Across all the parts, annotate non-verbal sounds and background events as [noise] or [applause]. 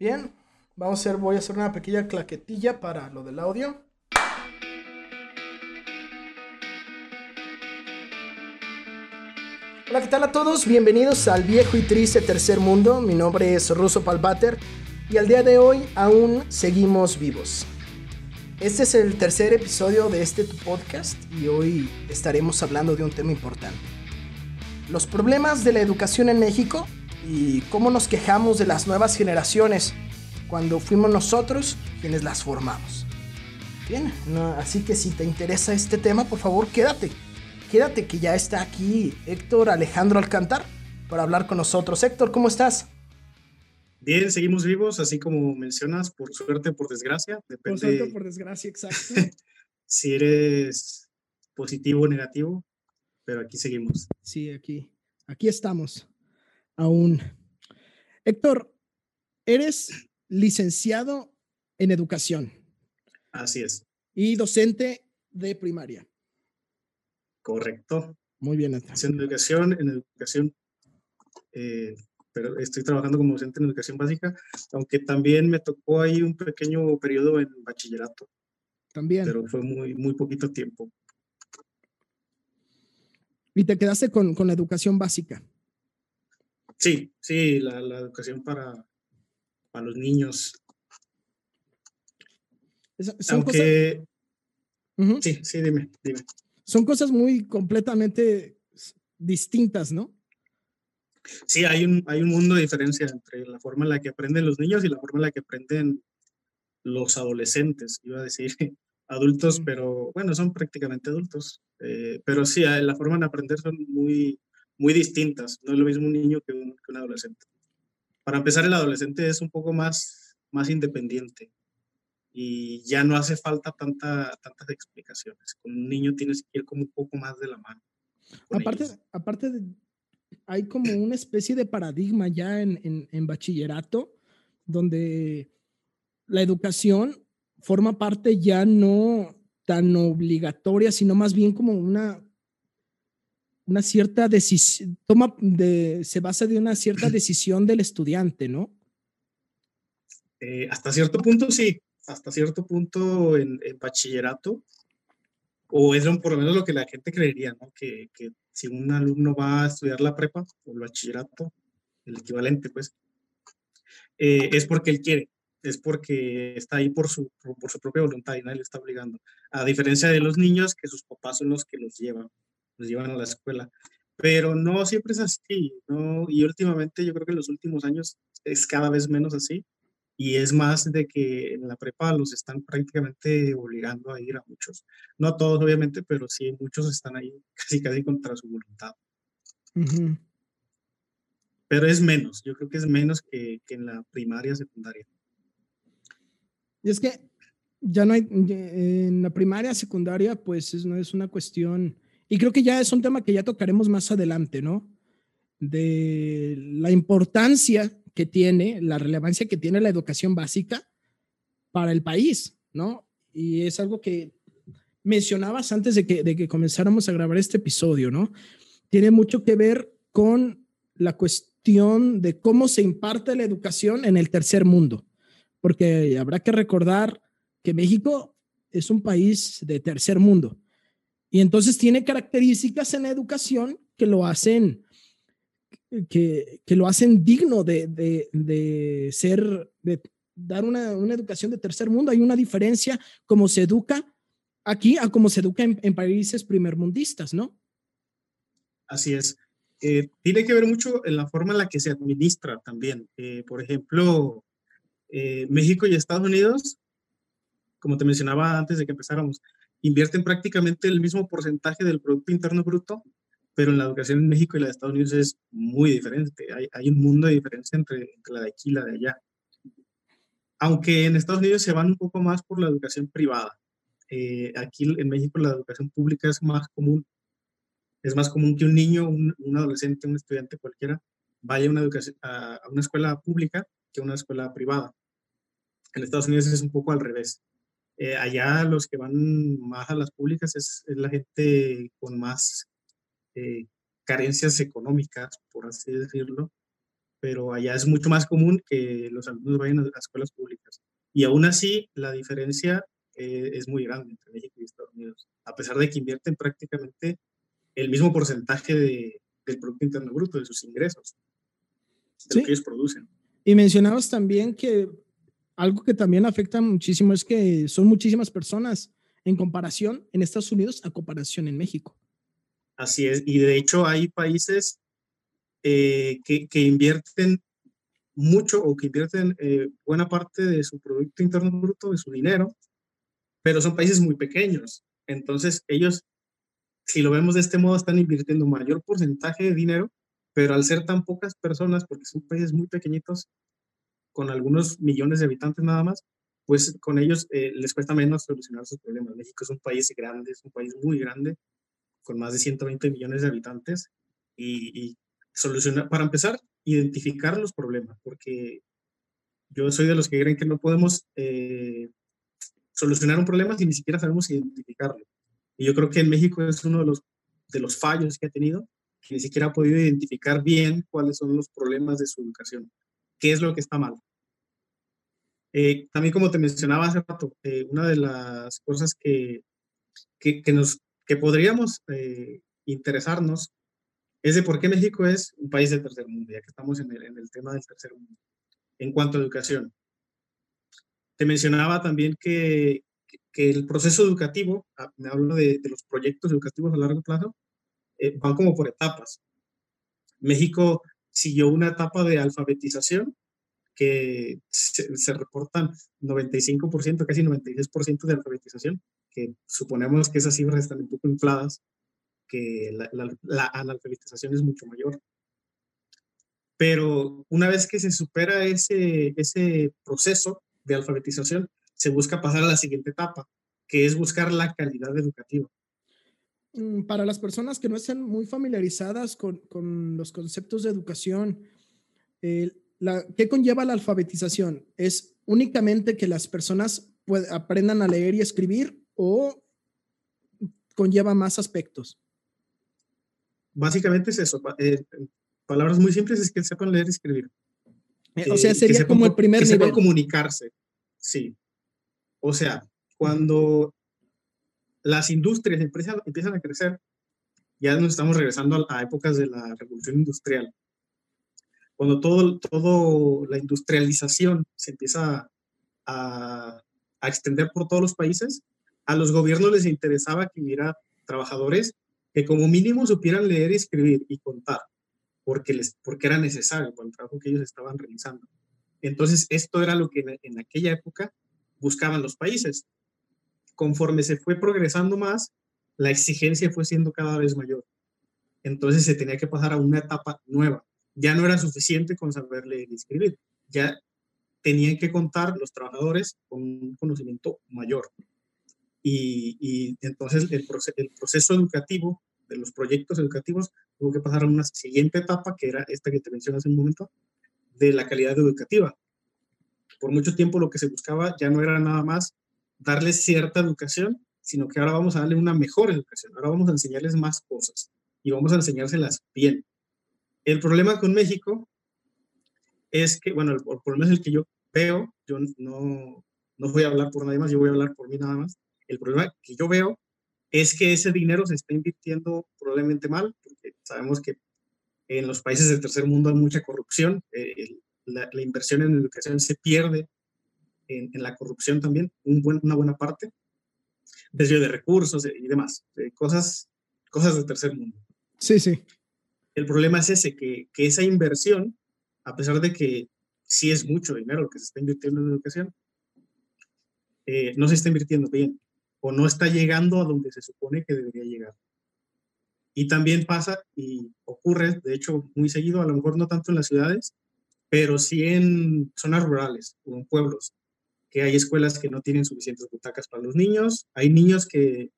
Bien, vamos a hacer, voy a hacer una pequeña claquetilla para lo del audio. Hola, ¿qué tal a todos? Bienvenidos al viejo y triste tercer mundo. Mi nombre es Russo Palbater y al día de hoy aún seguimos vivos. Este es el tercer episodio de este podcast y hoy estaremos hablando de un tema importante. Los problemas de la educación en México y cómo nos quejamos de las nuevas generaciones cuando fuimos nosotros quienes las formamos. Bien, así que si te interesa este tema, por favor quédate. Quédate que ya está aquí Héctor Alejandro Alcántar para hablar con nosotros. Héctor, ¿cómo estás? Bien, seguimos vivos, así como mencionas, por suerte, por desgracia. Depende por suerte, por desgracia, exacto. [laughs] si eres positivo o negativo, pero aquí seguimos. Sí, aquí, aquí estamos aún. Héctor, eres licenciado en educación. Así es. Y docente de primaria. Correcto. Muy bien. En educación, en educación, eh, pero estoy trabajando como docente en educación básica, aunque también me tocó ahí un pequeño periodo en bachillerato. También. Pero fue muy, muy poquito tiempo. ¿Y te quedaste con, con la educación básica? Sí, sí, la, educación para, para, los niños. Aunque... Sí, sí, dime, dime. Son cosas muy completamente distintas, ¿no? Sí, hay un, hay un mundo de diferencia entre la forma en la que aprenden los niños y la forma en la que aprenden los adolescentes, iba a decir [laughs] adultos, pero bueno, son prácticamente adultos. Eh, pero sí, la forma de aprender son muy, muy distintas. No es lo mismo un niño que un, adolescente. Para empezar, el adolescente es un poco más, más independiente y ya no hace falta tanta, tantas explicaciones. Con un niño tienes que ir como un poco más de la mano. Aparte, aparte hay como una especie de paradigma ya en, en, en bachillerato donde la educación forma parte ya no tan obligatoria, sino más bien como una, una cierta decisión, toma de, se basa de una cierta [clears throat] decisión del estudiante, ¿no? Eh, hasta cierto punto sí, hasta cierto punto en, bachillerato, o es por lo menos lo que la gente creería, ¿no? Que, que, si un alumno va a estudiar la prepa o el bachillerato, el equivalente, pues, eh, es porque él quiere, es porque está ahí por su, por su propia voluntad y nadie le está obligando. A diferencia de los niños, que sus papás son los que los llevan nos llevan a la escuela. Pero no siempre es así, ¿no? Y últimamente, yo creo que en los últimos años es cada vez menos así. Y es más de que en la prepa los están prácticamente obligando a ir a muchos. No a todos, obviamente, pero sí muchos están ahí [laughs] casi casi contra su voluntad. Pero es menos, yo creo que es menos que, que en la primaria, secundaria. Y es que ya no hay, en la primaria, secundaria, pues es, no es una cuestión y creo que ya es un tema que ya tocaremos más adelante, ¿no? De la importancia que tiene, la relevancia que tiene la educación básica para el país, ¿no? Y es algo que mencionabas antes de que, de que comenzáramos a grabar este episodio, ¿no? Tiene mucho que ver con la cuestión de cómo se imparte la educación en el tercer mundo, porque habrá que recordar que México es un país de tercer mundo y entonces tiene características en la educación que lo hacen, que, que lo hacen digno de, de, de ser, dar una, una, educación de tercer mundo. Hay una diferencia como se educa aquí a como se educa en, países primermundistas, ¿no? Así es. Eh, tiene que ver mucho en la forma en la que se administra también. Eh, por ejemplo, eh, México y Estados Unidos, como te mencionaba antes de que empezáramos, invierten prácticamente el mismo porcentaje del Producto Interno Bruto, pero en la educación en México y la de Estados Unidos es muy diferente. Hay, un mundo de diferencia entre, la de aquí y la de allá. Aunque en Estados Unidos se van un poco más por la educación privada. Eh, aquí en México la educación pública es más común. Es más común que un niño, un, adolescente, un estudiante cualquiera vaya una, a una escuela pública que a una escuela privada. En Estados Unidos es un poco al revés. Eh, allá los que van más a las públicas es, la gente con más eh, carencias económicas, por así decirlo. pero allá es mucho más común que los alumnos vayan a, escuelas públicas. Y aún así, la diferencia eh, es muy grande entre México y Estados Unidos, a pesar de que invierten prácticamente el mismo porcentaje de, del Producto Interno Bruto, de sus ingresos, de lo que ellos producen. Y mencionabas también que algo que también afecta muchísimo es que son muchísimas personas en comparación en Estados Unidos a comparación en México. Así es, y de hecho hay países eh, que, que, invierten mucho o que invierten eh, buena parte de su Producto Interno Bruto, de su dinero, pero son países muy pequeños. Entonces ellos, si lo vemos de este modo, están invirtiendo mayor porcentaje de dinero, pero al ser tan pocas personas, porque son países muy pequeñitos, con algunos millones de habitantes nada más, pues con ellos eh, les cuesta menos solucionar sus problemas. México es un país grande, es un país muy grande, con más de 120 millones de habitantes, y, solucionar, para empezar, identificar los problemas, porque yo soy de los que creen que no podemos eh, solucionar un problema si ni siquiera sabemos identificarlo. Y yo creo que en México es uno de los, de los fallos que ha tenido, que ni siquiera ha podido identificar bien cuáles son los problemas de su educación, qué es lo que está mal. Eh, también como te mencionaba hace rato, eh, una de las cosas que, que, nos, que podríamos eh, interesarnos es de por qué México es un país del tercer mundo, ya que estamos en el, en el tema del tercer mundo, en cuanto a educación. Te mencionaba también que, que el proceso educativo, ah, me hablo de, de, los proyectos educativos a largo plazo, van como por etapas. México siguió una etapa de alfabetización que se, reportan 95%, casi 96% de alfabetización, que suponemos que esas cifras están un poco infladas, que la, la, analfabetización es mucho mayor. Pero una vez que se supera ese, ese proceso de alfabetización, se busca pasar a la siguiente etapa, que es buscar la calidad educativa. Mm, para las personas que no estén muy familiarizadas con, con los conceptos de educación, el ¿qué conlleva la alfabetización? ¿Es únicamente que las personas aprendan a leer y escribir o conlleva más aspectos? Básicamente es eso. Eh, palabras muy simples es que sepan leer y escribir. Eh, o sea, sería como el primer que nivel. Sepan comunicarse. Sí. O sea, cuando las industrias empiezan, a crecer, ya nos estamos regresando a épocas de la revolución industrial cuando todo, todo la industrialización se empieza a, a, extender por todos los países, a los gobiernos les interesaba que hubiera trabajadores que como mínimo supieran leer escribir y contar, porque, les, porque era necesario para el trabajo que ellos estaban realizando. Entonces, esto era lo que en aquella época buscaban los países. Conforme se fue progresando más, la exigencia fue siendo cada vez mayor. Entonces se tenía que pasar a una etapa nueva, ya no era suficiente con saber leer y escribir, ya tenían que contar los trabajadores con un conocimiento mayor. Y, entonces el, el, proceso educativo de los proyectos educativos tuvo que pasar a una siguiente etapa, que era esta que te mencioné hace un momento, de la calidad educativa. Por mucho tiempo lo que se buscaba ya no era nada más darles cierta educación, sino que ahora vamos a darle una mejor educación, ahora vamos a enseñarles más cosas y vamos a enseñárselas bien. El problema con México es que, bueno, por lo menos el que yo veo, yo no, no voy a hablar por nadie más, yo voy a hablar por mí nada más. El problema que yo veo es que ese dinero se está invirtiendo probablemente mal, porque sabemos que en los países del tercer mundo hay mucha corrupción, eh, la, inversión en educación se pierde en, la corrupción también, un buen, una buena parte, desvío de recursos y demás, cosas, cosas del tercer mundo. Sí, sí. El problema es ese, que, que esa inversión, a pesar de que sí es mucho dinero lo que se está invirtiendo en educación, eh, no se está invirtiendo bien o no está llegando a donde se supone que debería llegar. Y también pasa y ocurre, de hecho, muy seguido, a lo mejor no tanto en las ciudades, pero sí en zonas rurales o en pueblos, que hay escuelas que no tienen suficientes butacas para los niños, hay niños que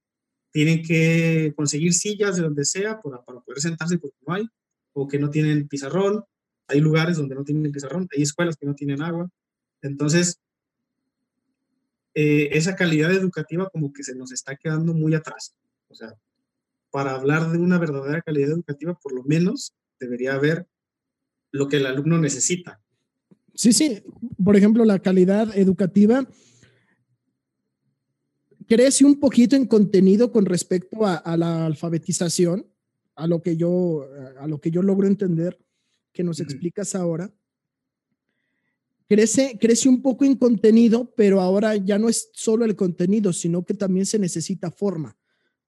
tienen que conseguir sillas de donde sea para, poder sentarse porque no hay, o que no tienen pizarrón, hay lugares donde no tienen pizarrón, hay escuelas que no tienen agua. Entonces, eh, esa calidad educativa como que se nos está quedando muy atrás. O sea, para hablar de una verdadera calidad educativa, por lo menos debería haber lo que el alumno necesita. Sí, sí. Por ejemplo, la calidad educativa crece un poquito en contenido con respecto a, la alfabetización, a lo que yo, a lo que yo logro entender que nos explicas ahora. Crece, crece un poco en contenido, pero ahora ya no es solo el contenido, sino que también se necesita forma.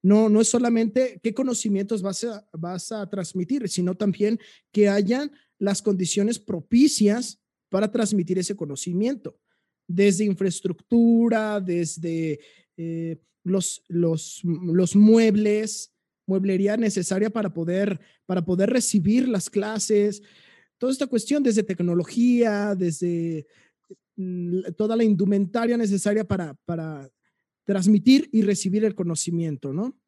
No, no es solamente qué conocimientos vas a, vas a transmitir, sino también que hayan las condiciones propicias para transmitir ese conocimiento, desde infraestructura, desde eh, los, los, los muebles, mueblería necesaria para poder, para poder recibir las clases, toda esta cuestión desde tecnología, desde mm, toda la indumentaria necesaria para, para transmitir y recibir el conocimiento, ¿no?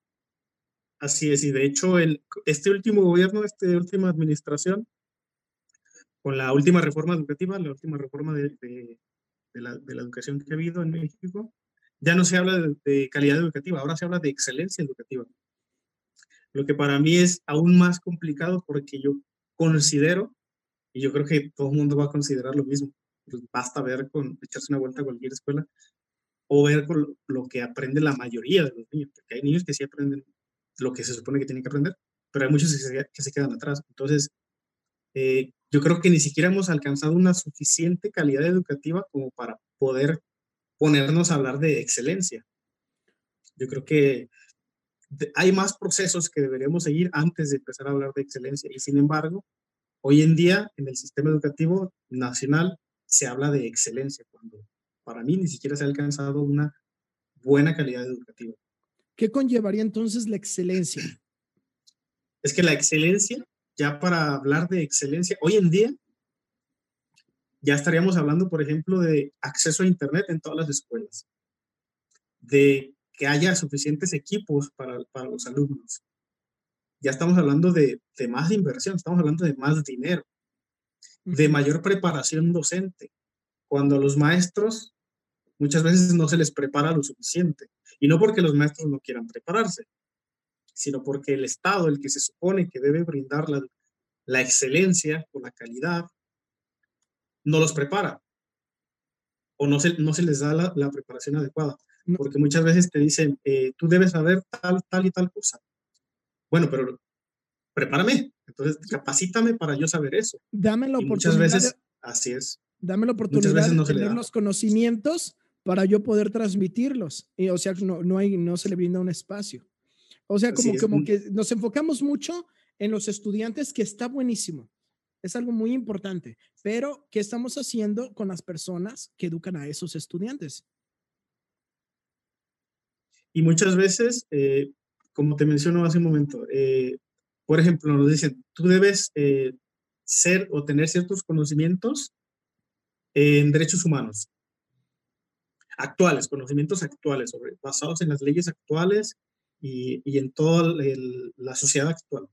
Así es, y de hecho, el, este último gobierno, esta última administración, con la última reforma educativa, la última reforma de, de, la, de, la, educación que ha habido en México, ya no se habla de, calidad educativa, ahora se habla de excelencia educativa. Lo que para mí es aún más complicado porque yo considero, y yo creo que todo el mundo va a considerar lo mismo, pues basta ver con echarse una vuelta a cualquier escuela o ver con lo que aprende la mayoría de los niños, porque hay niños que sí aprenden lo que se supone que tienen que aprender, pero hay muchos que se, que se quedan atrás. Entonces, eh, yo creo que ni siquiera hemos alcanzado una suficiente calidad educativa como para poder ponernos a hablar de excelencia. Yo creo que hay más procesos que deberíamos seguir antes de empezar a hablar de excelencia y sin embargo, hoy en día en el sistema educativo nacional se habla de excelencia cuando para mí ni siquiera se ha alcanzado una buena calidad educativa. ¿Qué conllevaría entonces la excelencia? Es que la excelencia, ya para hablar de excelencia, hoy en día ya estaríamos hablando, por ejemplo, de acceso a Internet en todas las escuelas, de que haya suficientes equipos para, para los alumnos. Ya estamos hablando de, de, más inversión, estamos hablando de más dinero, de mayor preparación docente, cuando los maestros muchas veces no se les prepara lo suficiente. Y no porque los maestros no quieran prepararse, sino porque el Estado, el que se supone que debe brindar la, la excelencia o la calidad, no los prepara o no se, no se les da la, preparación adecuada. Porque muchas veces te dicen, eh, tú debes saber tal, tal y tal cosa. Bueno, pero prepárame, entonces capacítame para yo saber eso. Dame la oportunidad. Muchas veces, así es. Dame la oportunidad de tener los conocimientos para yo poder transmitirlos. Y, o sea, no, no, hay, no se le brinda un espacio. O sea, como, como que nos enfocamos mucho en los estudiantes, que está buenísimo. Es algo muy importante, pero ¿qué estamos haciendo con las personas que educan a esos estudiantes? Y muchas veces, eh, como te menciono hace un momento, eh, por ejemplo, nos dicen, tú debes eh, ser o tener ciertos conocimientos en derechos humanos actuales, conocimientos actuales, sobre, basados en las leyes actuales y, en toda la sociedad actual.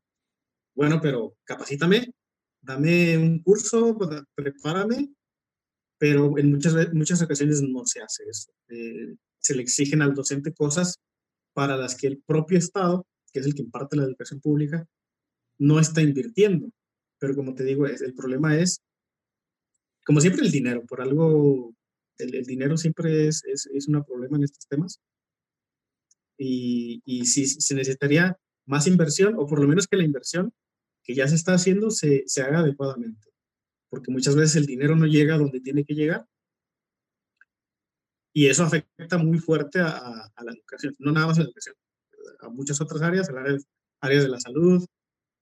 Bueno, pero capacítame dame un curso, pues, prepárame, pero en muchas, muchas ocasiones no se hace eso. Eh, se le exigen al docente cosas para las que el propio Estado, que es el que imparte la educación pública, no está invirtiendo. Pero como te digo, el problema es, como siempre, el dinero. Por algo, el, dinero siempre es, es un problema en estos temas. Y, y si se necesitaría más inversión, o por lo menos que la inversión que ya se está haciendo se, se haga adecuadamente. Porque muchas veces el dinero no llega donde tiene que llegar y eso afecta muy fuerte a, a, la educación, no nada más a la educación, a muchas otras áreas, a áreas, áreas de la salud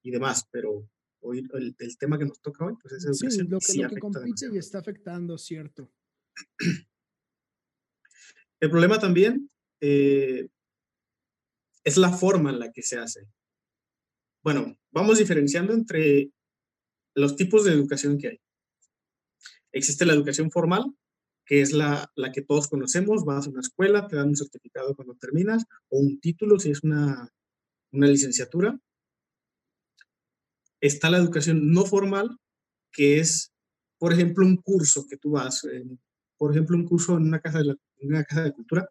y demás, pero hoy el, el, tema que nos toca hoy, pues es educación. Sí, lo que, sí lo que compite y está afectando, cierto. El problema también eh, es la forma en la que se hace. Bueno, vamos diferenciando entre los tipos de educación que hay. Existe la educación formal, que es la, la, que todos conocemos, vas a una escuela, te dan un certificado cuando terminas, o un título si es una, una licenciatura. Está la educación no formal, que es, por ejemplo, un curso que tú vas, por ejemplo, un curso en una casa, de en una casa de cultura,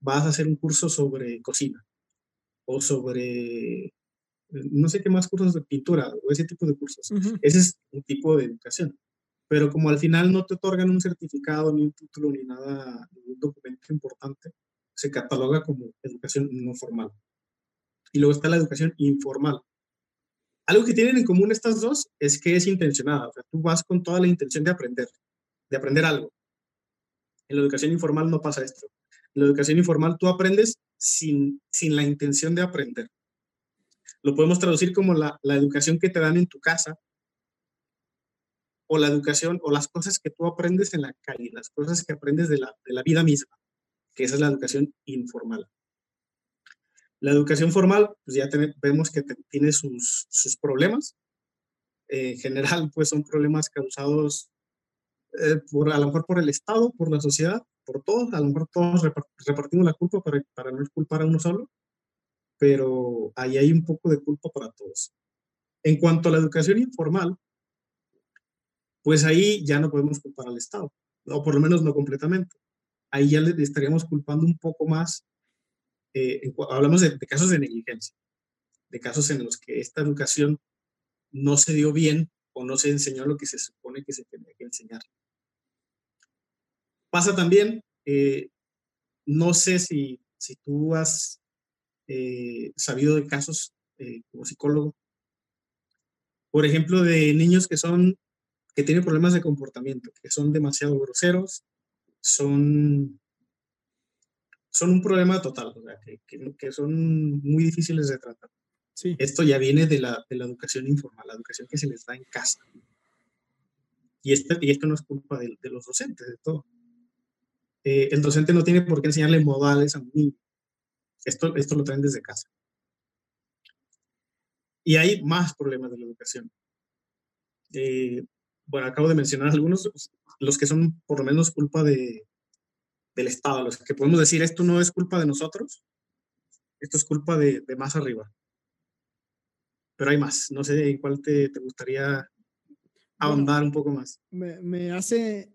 vas a hacer un curso sobre cocina o sobre no sé qué más cursos de pintura o ese tipo de cursos. Ese es un tipo de educación. Pero como al final no te otorgan un certificado, ni un título, ni nada, ningún documento importante, se cataloga como educación no formal. Y luego está la educación informal. Algo que tienen en común estas dos es que es intencionada. O sea, tú vas con toda la intención de aprender, de aprender algo. En la educación informal no pasa esto. La educación informal tú aprendes sin, sin la intención de aprender. Lo podemos traducir como la, la educación que te dan en tu casa o la educación o las cosas que tú aprendes en la calle, las cosas que aprendes de la, de la vida misma, que esa es la educación informal. La educación formal, pues ya vemos que tiene sus, sus problemas. en general, pues son problemas causados eh, por, a lo mejor por el Estado, por la sociedad, por todos, a lo mejor todos repartimos la culpa para, para no culpar a uno solo, pero ahí hay un poco de culpa para todos. En cuanto a la educación informal, pues ahí ya no podemos culpar al Estado, o por lo menos no completamente. Ahí ya le estaríamos culpando un poco más, eh, hablamos de, casos de negligencia, de casos en los que esta educación no se dio bien o no se enseñó lo que se supone que se tenía que enseñar. Pasa también, eh, no sé si, si tú has eh, sabido de casos eh, como psicólogo, por ejemplo, de niños que son, que tienen problemas de comportamiento, que son demasiado groseros, son, son un problema total, que, que, son muy difíciles de tratar. Sí. Esto ya viene de la, de la educación informal, la educación que se les da en casa. Y, este, y esto no es culpa de, de los docentes, de todo. Eh, el docente no tiene por qué enseñarle modales a un niño. Esto, esto lo traen desde casa. Y hay más problemas de la educación. Eh, bueno, acabo de mencionar algunos, los que son por lo menos culpa de, del Estado, los que podemos decir, esto no es culpa de nosotros, esto es culpa de, de más arriba. Pero hay más, no sé en cuál te, te gustaría ahondar un poco más. Me, me, hace,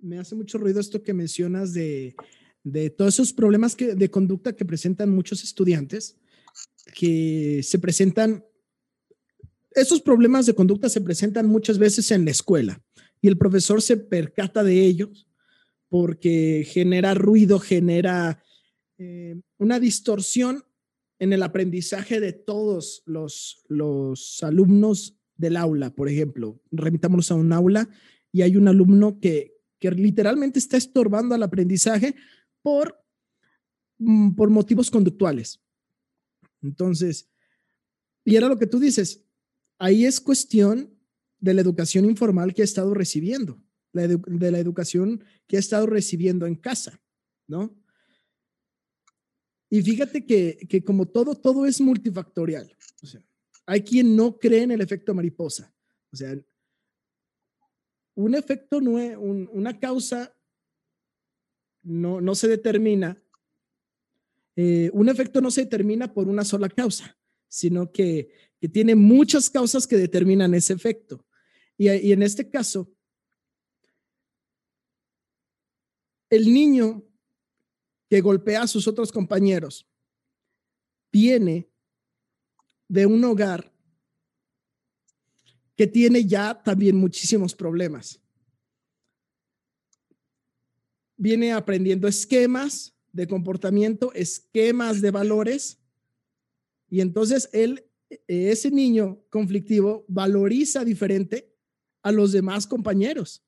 me hace mucho ruido esto que mencionas de de todos esos problemas que, de conducta que presentan muchos estudiantes, que se presentan, esos problemas de conducta se presentan muchas veces en la escuela y el profesor se percata de ellos porque genera ruido, genera eh, una distorsión en el aprendizaje de todos los, los alumnos del aula, por ejemplo. Remitámonos a un aula y hay un alumno que, que literalmente está estorbando al aprendizaje por, mm, por motivos conductuales. Entonces, y era lo que tú dices, ahí es cuestión de la educación informal que ha estado recibiendo, de la educación que ha estado recibiendo en casa, ¿no? Y fíjate que, que como todo, todo es multifactorial. O sea, hay quien no cree en el efecto mariposa. O sea, un efecto, no es, una causa no, no se determina, eh, un efecto no se determina por una sola causa, sino que, tiene muchas causas que determinan ese efecto. Y, y en este caso, el niño que golpea a sus otros compañeros viene de un hogar que tiene ya también muchísimos problemas viene aprendiendo esquemas de comportamiento, esquemas de valores, y entonces él, ese niño conflictivo, valoriza diferente a los demás compañeros.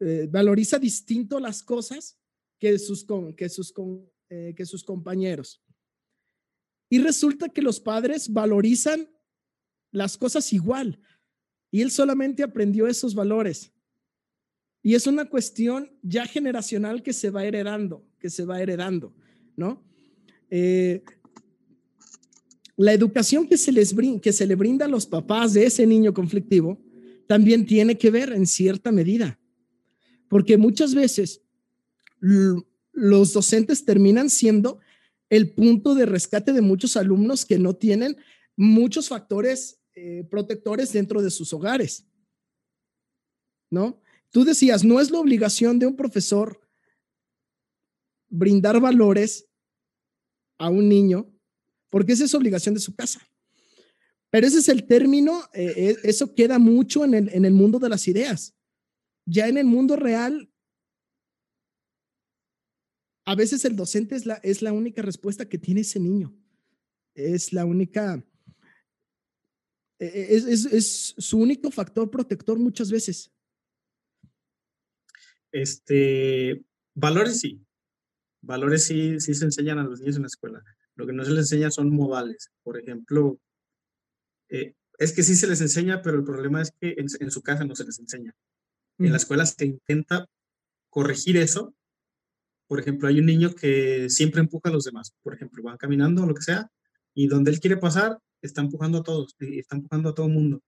Eh, valoriza distinto las cosas que sus, que, sus, eh, que sus compañeros. Y resulta que los padres valorizan las cosas igual. Y él solamente aprendió esos valores. Y es una cuestión ya generacional que se va heredando, que se va heredando, ¿no? Eh, la educación que se, les que se le brinda a los papás de ese niño conflictivo también tiene que ver en cierta medida, porque muchas veces los docentes terminan siendo el punto de rescate de muchos alumnos que no tienen muchos factores eh, protectores dentro de sus hogares, ¿no? Tú decías, no es la obligación de un profesor brindar valores a un niño, porque esa es obligación de su casa. Pero ese es el término, eh, eh, eso queda mucho en el, en el mundo de las ideas. Ya en el mundo real, a veces el docente es la, es la única respuesta que tiene ese niño. Es la única, e, e, es, su único factor protector muchas veces. Este, valores sí. Valores sí, sí se enseñan a los niños en la escuela. Lo que no se les enseña son modales. Por ejemplo, eh, es que sí se les enseña, pero el problema es que en, su casa no se les enseña. En la escuela se intenta corregir eso. Por ejemplo, hay un niño que siempre empuja a los demás. Por ejemplo, van caminando o lo que sea, y donde él quiere pasar, está empujando a todos, está empujando a todo el mundo.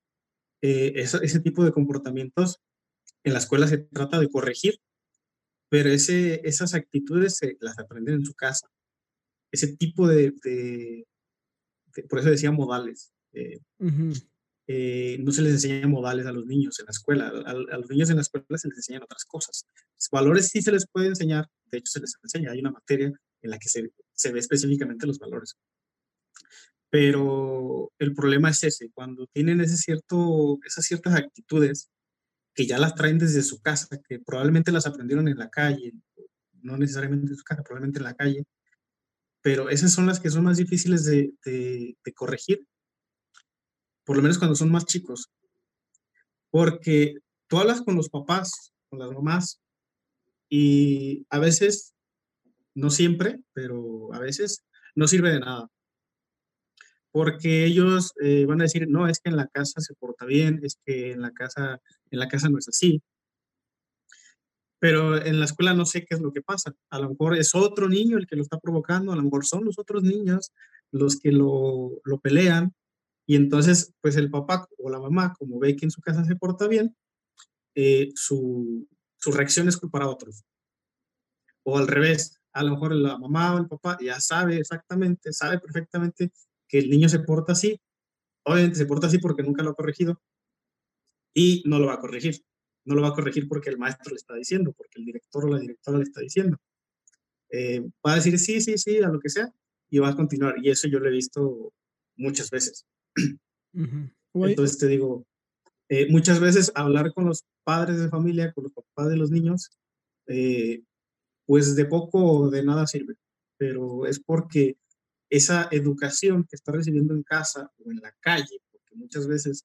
Eh, ese tipo de comportamientos en la escuela se trata de corregir, pero ese, esas actitudes se, las aprenden en su casa. Ese tipo de, de por eso decía modales. Eh, eh, no se les enseña modales a los niños en la escuela. A, los niños en la escuela se les enseñan otras cosas. valores sí se les puede enseñar, de hecho se les enseña. Hay una materia en la que se, se ve específicamente los valores. Pero el problema es ese, cuando tienen ese cierto, esas ciertas actitudes que ya las traen desde su casa, que probablemente las aprendieron en la calle, no necesariamente en su casa, probablemente en la calle, pero esas son las que son más difíciles de, de, de corregir por lo menos cuando son más chicos. Porque tú hablas con los papás, con las mamás, y a veces, no siempre, pero a veces no sirve de nada. Porque ellos eh, van a decir, no, es que en la casa se porta bien, es que en la casa, en la casa no es así. Pero en la escuela no sé qué es lo que pasa. A lo mejor es otro niño el que lo está provocando, a lo mejor son los otros niños los que lo, lo pelean, y entonces, pues el papá o la mamá, como ve que en su casa se porta bien, eh, su, su reacción es culpar a otros. O al revés, a lo mejor la mamá o el papá ya sabe exactamente, sabe perfectamente que el niño se porta así. Obviamente se porta así porque nunca lo ha corregido y no lo va a corregir. No lo va a corregir porque el maestro le está diciendo, porque el director o la directora le está diciendo. Eh, va a decir sí, sí, sí, a lo que sea y va a continuar. Y eso yo lo he visto muchas veces. Entonces te digo, eh, muchas veces hablar con los padres de familia, con los papás de los niños, eh, pues de poco o de nada sirve, pero es porque esa educación que está recibiendo en casa o en la calle, porque muchas veces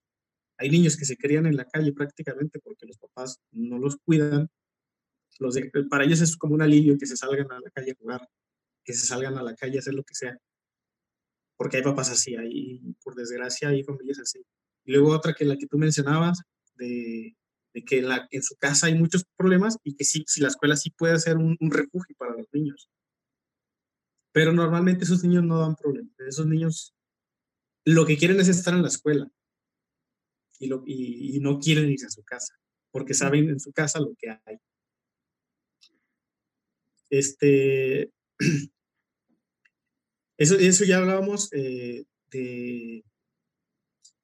hay niños que se crían en la calle prácticamente porque los papás no los cuidan, los para ellos es como un alivio que se salgan a la calle a jugar, que se salgan a la calle a hacer lo que sea porque hay papás así, hay, por desgracia hay familias así. Y luego otra que la que tú mencionabas, de, que en, su casa hay muchos problemas y que sí, si la escuela sí puede ser un, refugio para los niños. Pero normalmente esos niños no dan problemas. Esos niños lo que quieren es estar en la escuela y, lo, y, y no quieren irse a su casa, porque saben en su casa lo que hay. Este, [clears throat] Eso, eso ya hablábamos eh, de,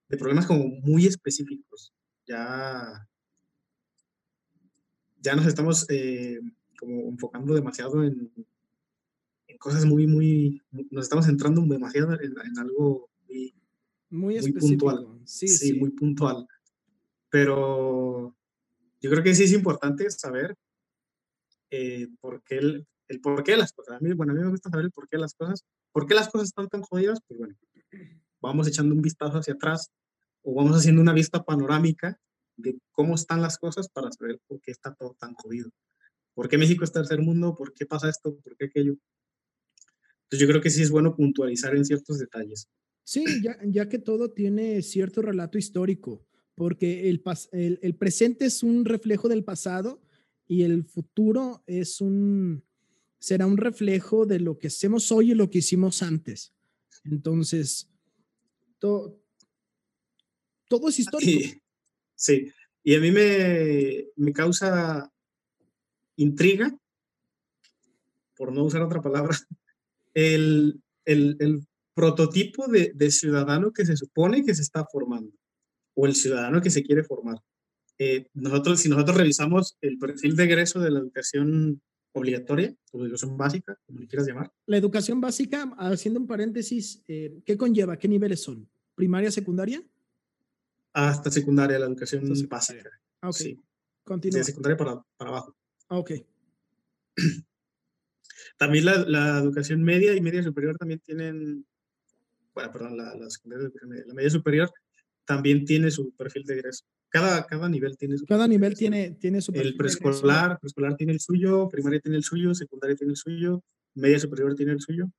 de, problemas como muy específicos. Ya, ya nos estamos eh, como enfocando demasiado en, en, cosas muy, muy, nos estamos entrando demasiado en, en algo muy, muy, muy puntual. Sí, sí, sí, muy puntual. Pero yo creo que sí es importante saber eh, por qué el, el porqué de las cosas. A mí, bueno, a mí me gusta saber el porqué de las cosas ¿Por qué las cosas están tan jodidas? Pues bueno, vamos echando un vistazo hacia atrás o vamos haciendo una vista panorámica de cómo están las cosas para saber por qué está todo tan jodido. ¿Por qué México es tercer mundo? ¿Por qué pasa esto? ¿Por qué aquello? Entonces yo creo que sí es bueno puntualizar en ciertos detalles. Sí, ya, ya que todo tiene cierto relato histórico, porque el, el, el presente es un reflejo del pasado y el futuro es un, será un reflejo de lo que hacemos hoy y lo que hicimos antes. Entonces, todo es histórico. Sí, y a mí me, me causa intriga, por no usar otra palabra, el, el, el prototipo de, de, ciudadano que se supone que se está formando, o el ciudadano que se quiere formar. Eh, nosotros, si nosotros revisamos el perfil de egreso de la educación obligatoria, o educación básica, como le quieras llamar. La educación básica, haciendo un paréntesis, eh, ¿qué conlleva? ¿Qué niveles son? primaria, secundaria. Hasta secundaria, la educación básica. Ah, ok. Continúa. De secundaria para, para abajo. Ah, ok. También la, la, educación media y media superior también tienen, bueno, perdón, la, la la media superior también tiene su perfil de egreso. Cada, cada nivel tiene su Cada nivel tiene, tiene su El preescolar, preescolar tiene el suyo, primaria tiene el suyo, secundaria tiene el suyo, media superior tiene el suyo.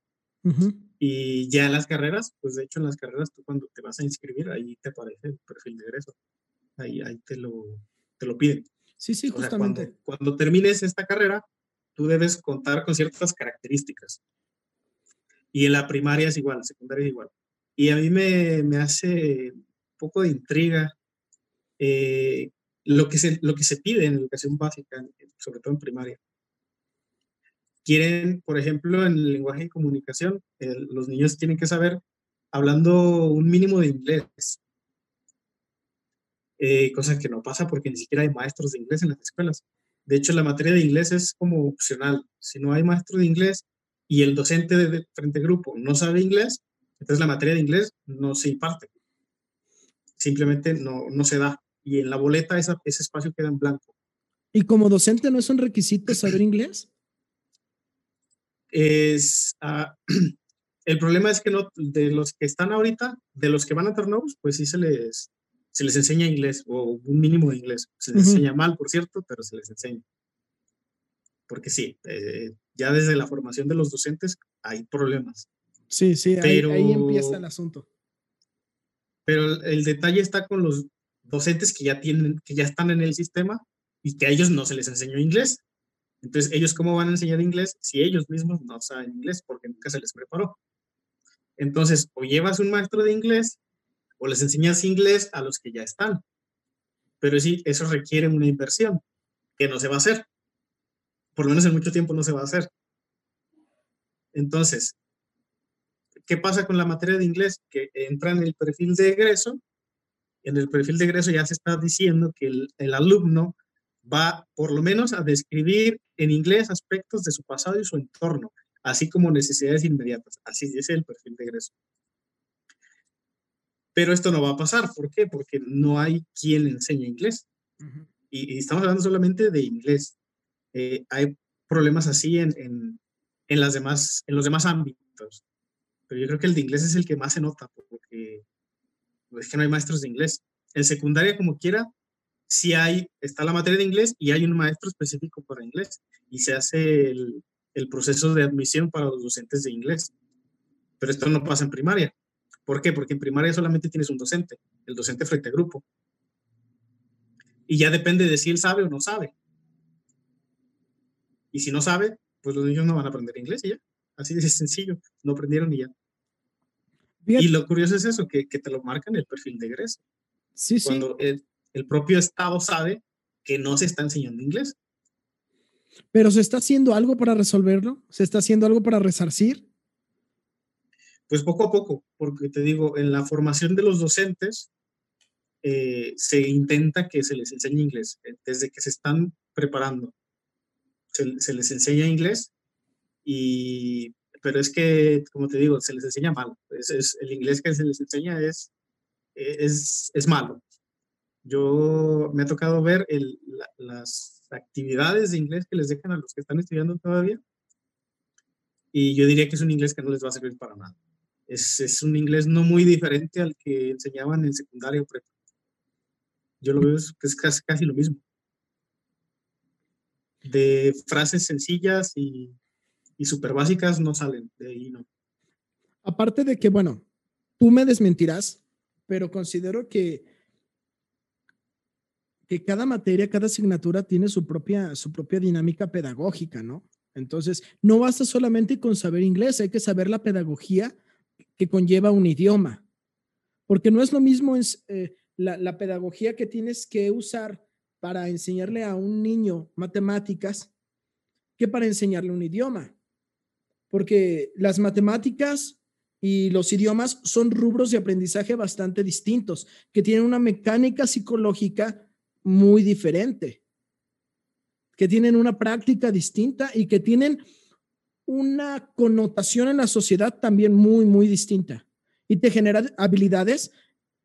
Y ya en las carreras, pues de hecho en las carreras tú cuando te vas a inscribir, ahí te aparece el perfil de egreso. Ahí, ahí te, lo, te lo piden. Sí, sí, justamente. cuando, termines esta carrera, tú debes contar con ciertas características. Y en la primaria es igual, secundaria es igual. Y a mí me, me hace un poco de intriga eh, lo, que se, lo que se pide en educación básica, sobre todo en primaria. Quieren, por ejemplo, en el lenguaje de comunicación, los niños tienen que saber hablando un mínimo de inglés, eh, cosa que no pasa porque ni siquiera hay maestros de inglés en las escuelas. De hecho, la materia de inglés es como opcional. Si no hay maestro de inglés y el docente de frente grupo no sabe inglés, entonces la materia de inglés no se imparte. Simplemente no, no se da. Y en la boleta ese espacio queda en blanco. ¿Y como docente no es un requisito [clears throat] saber inglés? Es, ah, [clears throat] el problema es que no, de los que están ahorita, de los que van a Turnovers, pues sí se les, se les enseña inglés o un mínimo de inglés. Se les enseña mal, por cierto, pero se les enseña. Porque sí, eh, ya desde la formación de los docentes hay problemas. Sí, sí, ahí, empieza el asunto. Pero el, detalle está con los docentes que ya tienen, que ya están en el sistema y que a ellos no se les enseñó inglés. Entonces, ¿ellos cómo van a enseñar inglés si ellos mismos no saben inglés porque nunca se les preparó? Entonces, o llevas un maestro de inglés o les enseñas inglés a los que ya están. Pero sí, eso requiere una inversión que no se va a hacer. Por lo menos en mucho tiempo no se va a hacer. Entonces, ¿qué pasa con la materia de inglés? Que entra en el perfil de egreso. En el perfil de egreso ya se está diciendo que el, alumno va por lo menos a describir en inglés aspectos de su pasado y su entorno, así como necesidades inmediatas. Así es el perfil de egreso. Pero esto no va a pasar. ¿Por qué? Porque no hay quien enseñe inglés. y, estamos hablando solamente de inglés. Eh, hay problemas así en, en, en, las demás, en los demás ámbitos. Pero yo creo que el de inglés es el que más se nota, porque es que no hay maestros de inglés. En secundaria, como quiera, sí hay, está la materia de inglés y hay un maestro específico para inglés. Y se hace el, el proceso de admisión para los docentes de inglés. Pero esto no pasa en primaria. ¿Por qué? Porque en primaria solamente tienes un docente, el docente frente a grupo. Y ya depende de si él sabe o no sabe. Y si no sabe, pues los niños no van a aprender inglés y ya. Así de [laughs] sencillo. No aprendieron y ya. Y lo curioso es eso, que, te lo marcan el perfil de egreso. Sí, Cuando El, el propio Estado sabe que no se está enseñando inglés. Pero se está haciendo algo para resolverlo, se está haciendo algo para resarcir. Pues poco a poco, porque te digo, en la formación de los docentes eh, se intenta que se les enseñe inglés, eh, desde que se están preparando. Se, les enseña inglés, y, pero es que, como te digo, se les enseña mal. Es, el inglés que se les enseña es, es, es malo. Yo me ha tocado ver el, las actividades de inglés que les dejan a los que están estudiando todavía. Y yo diría que es un inglés que no les va a servir para nada es, un inglés no muy diferente al que enseñaban en secundaria. Yo lo veo que es casi, casi lo mismo. De frases sencillas y, y súper básicas no salen, de ahí no. Aparte de que, bueno, tú me desmentirás, pero considero que, que cada materia, cada asignatura tiene su propia, su propia dinámica pedagógica, ¿no? Entonces, no basta solamente con saber inglés, hay que saber la pedagogía que conlleva un idioma, porque no es lo mismo eh, la, pedagogía que tienes que usar para enseñarle a un niño matemáticas que para enseñarle un idioma, porque las matemáticas y los idiomas son rubros de aprendizaje bastante distintos, que tienen una mecánica psicológica muy diferente, que tienen una práctica distinta y que tienen una connotación en la sociedad también muy, muy distinta. y te genera habilidades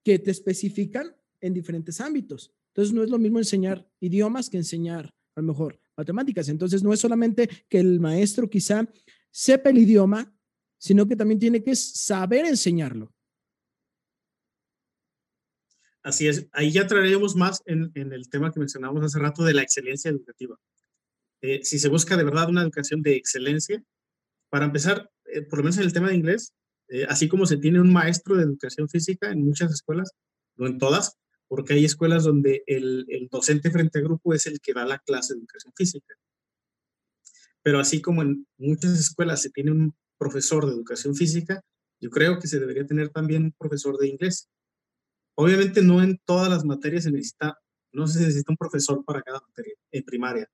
que te especifican en diferentes ámbitos. Entonces, no es lo mismo enseñar idiomas que enseñar a lo mejor matemáticas. Entonces, no es solamente que el maestro quizá sepa el idioma, sino que también tiene que saber enseñarlo. Así es, ahí ya traeremos más en, el tema que mencionamos hace rato de la excelencia educativa. Eh, si se busca de verdad una educación de excelencia, para empezar, eh, por lo menos en el tema de inglés, eh, así como se tiene un maestro de educación física en muchas escuelas, no en todas, porque hay escuelas donde el, el docente frente a grupo es el que da la clase de educación física. Pero así como en muchas escuelas se tiene un profesor de educación física, yo creo que se debería tener también un profesor de inglés. Obviamente no en todas las materias se necesita, no se necesita un profesor para cada materia en primaria,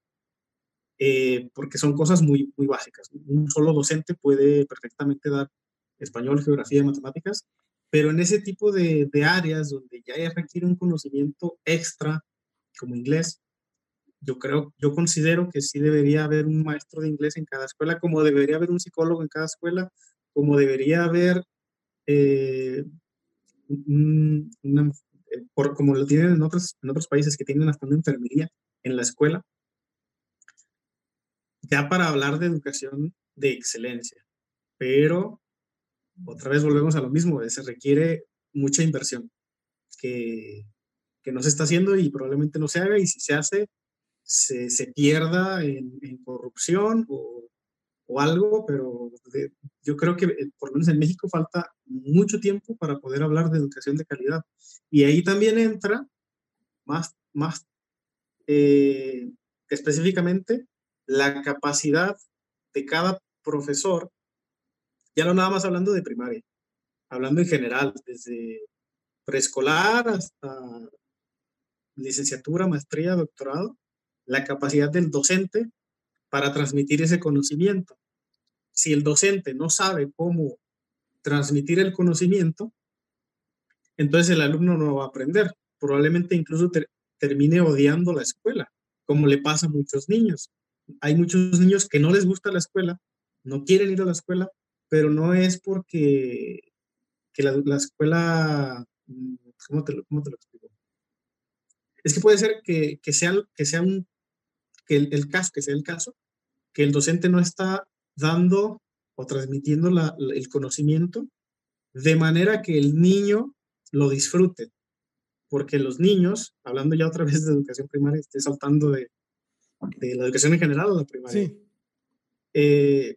eh, porque son cosas muy, muy básicas. Un solo docente puede perfectamente dar español, geografía y matemáticas, pero en ese tipo de, de áreas donde ya requiere un conocimiento extra, como inglés, yo creo, yo considero que sí debería haber un maestro de inglés en cada escuela, como debería haber un psicólogo en cada escuela, como debería haber, eh, eh, por, como lo tienen en otros, en otros países que tienen hasta una enfermería en la escuela, ya para hablar de educación de excelencia. Pero otra vez volvemos a lo mismo, se requiere mucha inversión que, que no se está haciendo y probablemente no se haga y si se hace, se, se pierda en, corrupción o, o, algo, pero yo creo que eh, por lo menos en México falta mucho tiempo para poder hablar de educación de calidad. Y ahí también entra más, más eh, específicamente la capacidad de cada profesor, ya no nada más hablando de primaria, hablando en general, desde preescolar hasta licenciatura, maestría, doctorado, la capacidad del docente para transmitir ese conocimiento. Si el docente no sabe cómo transmitir el conocimiento, entonces el alumno no va a aprender. Probablemente incluso termine odiando la escuela, como le pasa a muchos niños. Hay muchos niños que no les gusta la escuela, no quieren ir a la escuela, pero no es porque que la, escuela, mm, ¿cómo te, ¿cómo te, lo, explico? Es que puede ser que, que, sea, que sea un que el, caso, que sea el caso, que el docente no está dando o transmitiendo el conocimiento de manera que el niño lo disfrute. Porque los niños, hablando ya otra vez de educación primaria, estoy saltando de, de la educación en general o la primaria. Eh,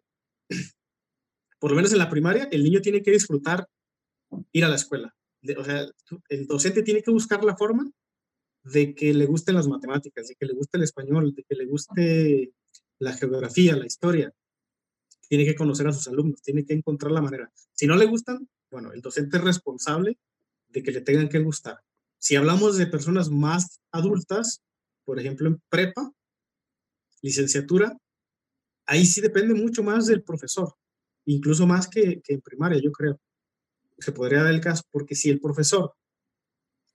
[clears throat] por lo menos en la primaria, el niño tiene que disfrutar ir a la escuela. O sea, el docente tiene que buscar la forma de que le gusten las matemáticas, de que le guste el español, de que le guste la geografía, la historia. Tiene que conocer a sus alumnos, tiene que encontrar la manera. Si no le gustan, bueno, el docente es responsable de que le tengan que gustar. Si hablamos de personas más adultas, por ejemplo, en prepa, licenciatura, ahí sí depende mucho más del profesor, incluso más que, que en primaria, yo creo. Se podría dar el caso, porque si el profesor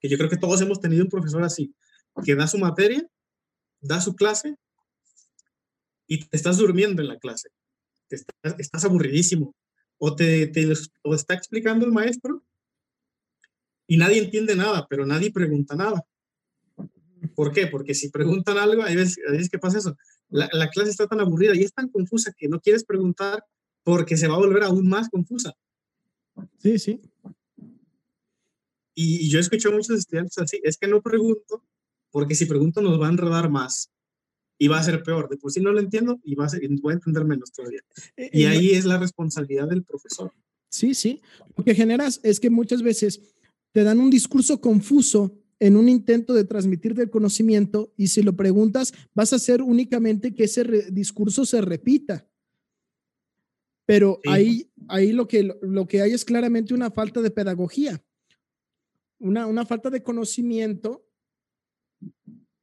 que yo creo que todos hemos tenido un profesor así, que da su materia, da su clase y te estás durmiendo en la clase. estás, aburridísimo. O te, te o está explicando el maestro y nadie entiende nada, pero nadie pregunta nada. ¿Por qué? Porque si preguntan algo, hay veces, hay veces que pasa eso. La, la, clase está tan aburrida y es tan confusa que no quieres preguntar porque se va a volver aún más confusa. Sí, sí. Y, yo escucho a muchos estudiantes así, es que no pregunto, porque si pregunto nos va a enredar más y va a ser peor. De por sí no lo entiendo y va a ser, voy a entender menos todavía. Eh, y ahí es la responsabilidad del profesor. Sí, sí. Lo que generas es que muchas veces te dan un discurso confuso en un intento de transmitir del conocimiento y si lo preguntas vas a hacer únicamente que ese discurso se repita. Pero ahí, ahí lo, que, lo que hay es claramente una falta de pedagogía una, falta de conocimiento,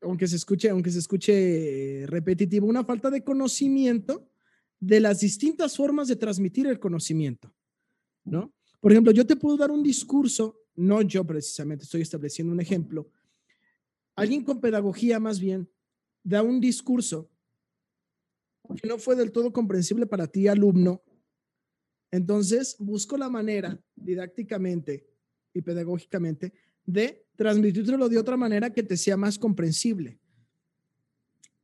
aunque se escuche, aunque se escuche repetitivo, una falta de conocimiento de las distintas formas de transmitir el conocimiento, ¿no? Por ejemplo, yo te puedo dar un discurso, no yo precisamente, estoy estableciendo un ejemplo. Alguien con pedagogía más bien da un discurso que no fue del todo comprensible para ti, alumno, Entonces, busco la manera didácticamente y pedagógicamente de transmitírtelo de otra manera que te sea más comprensible.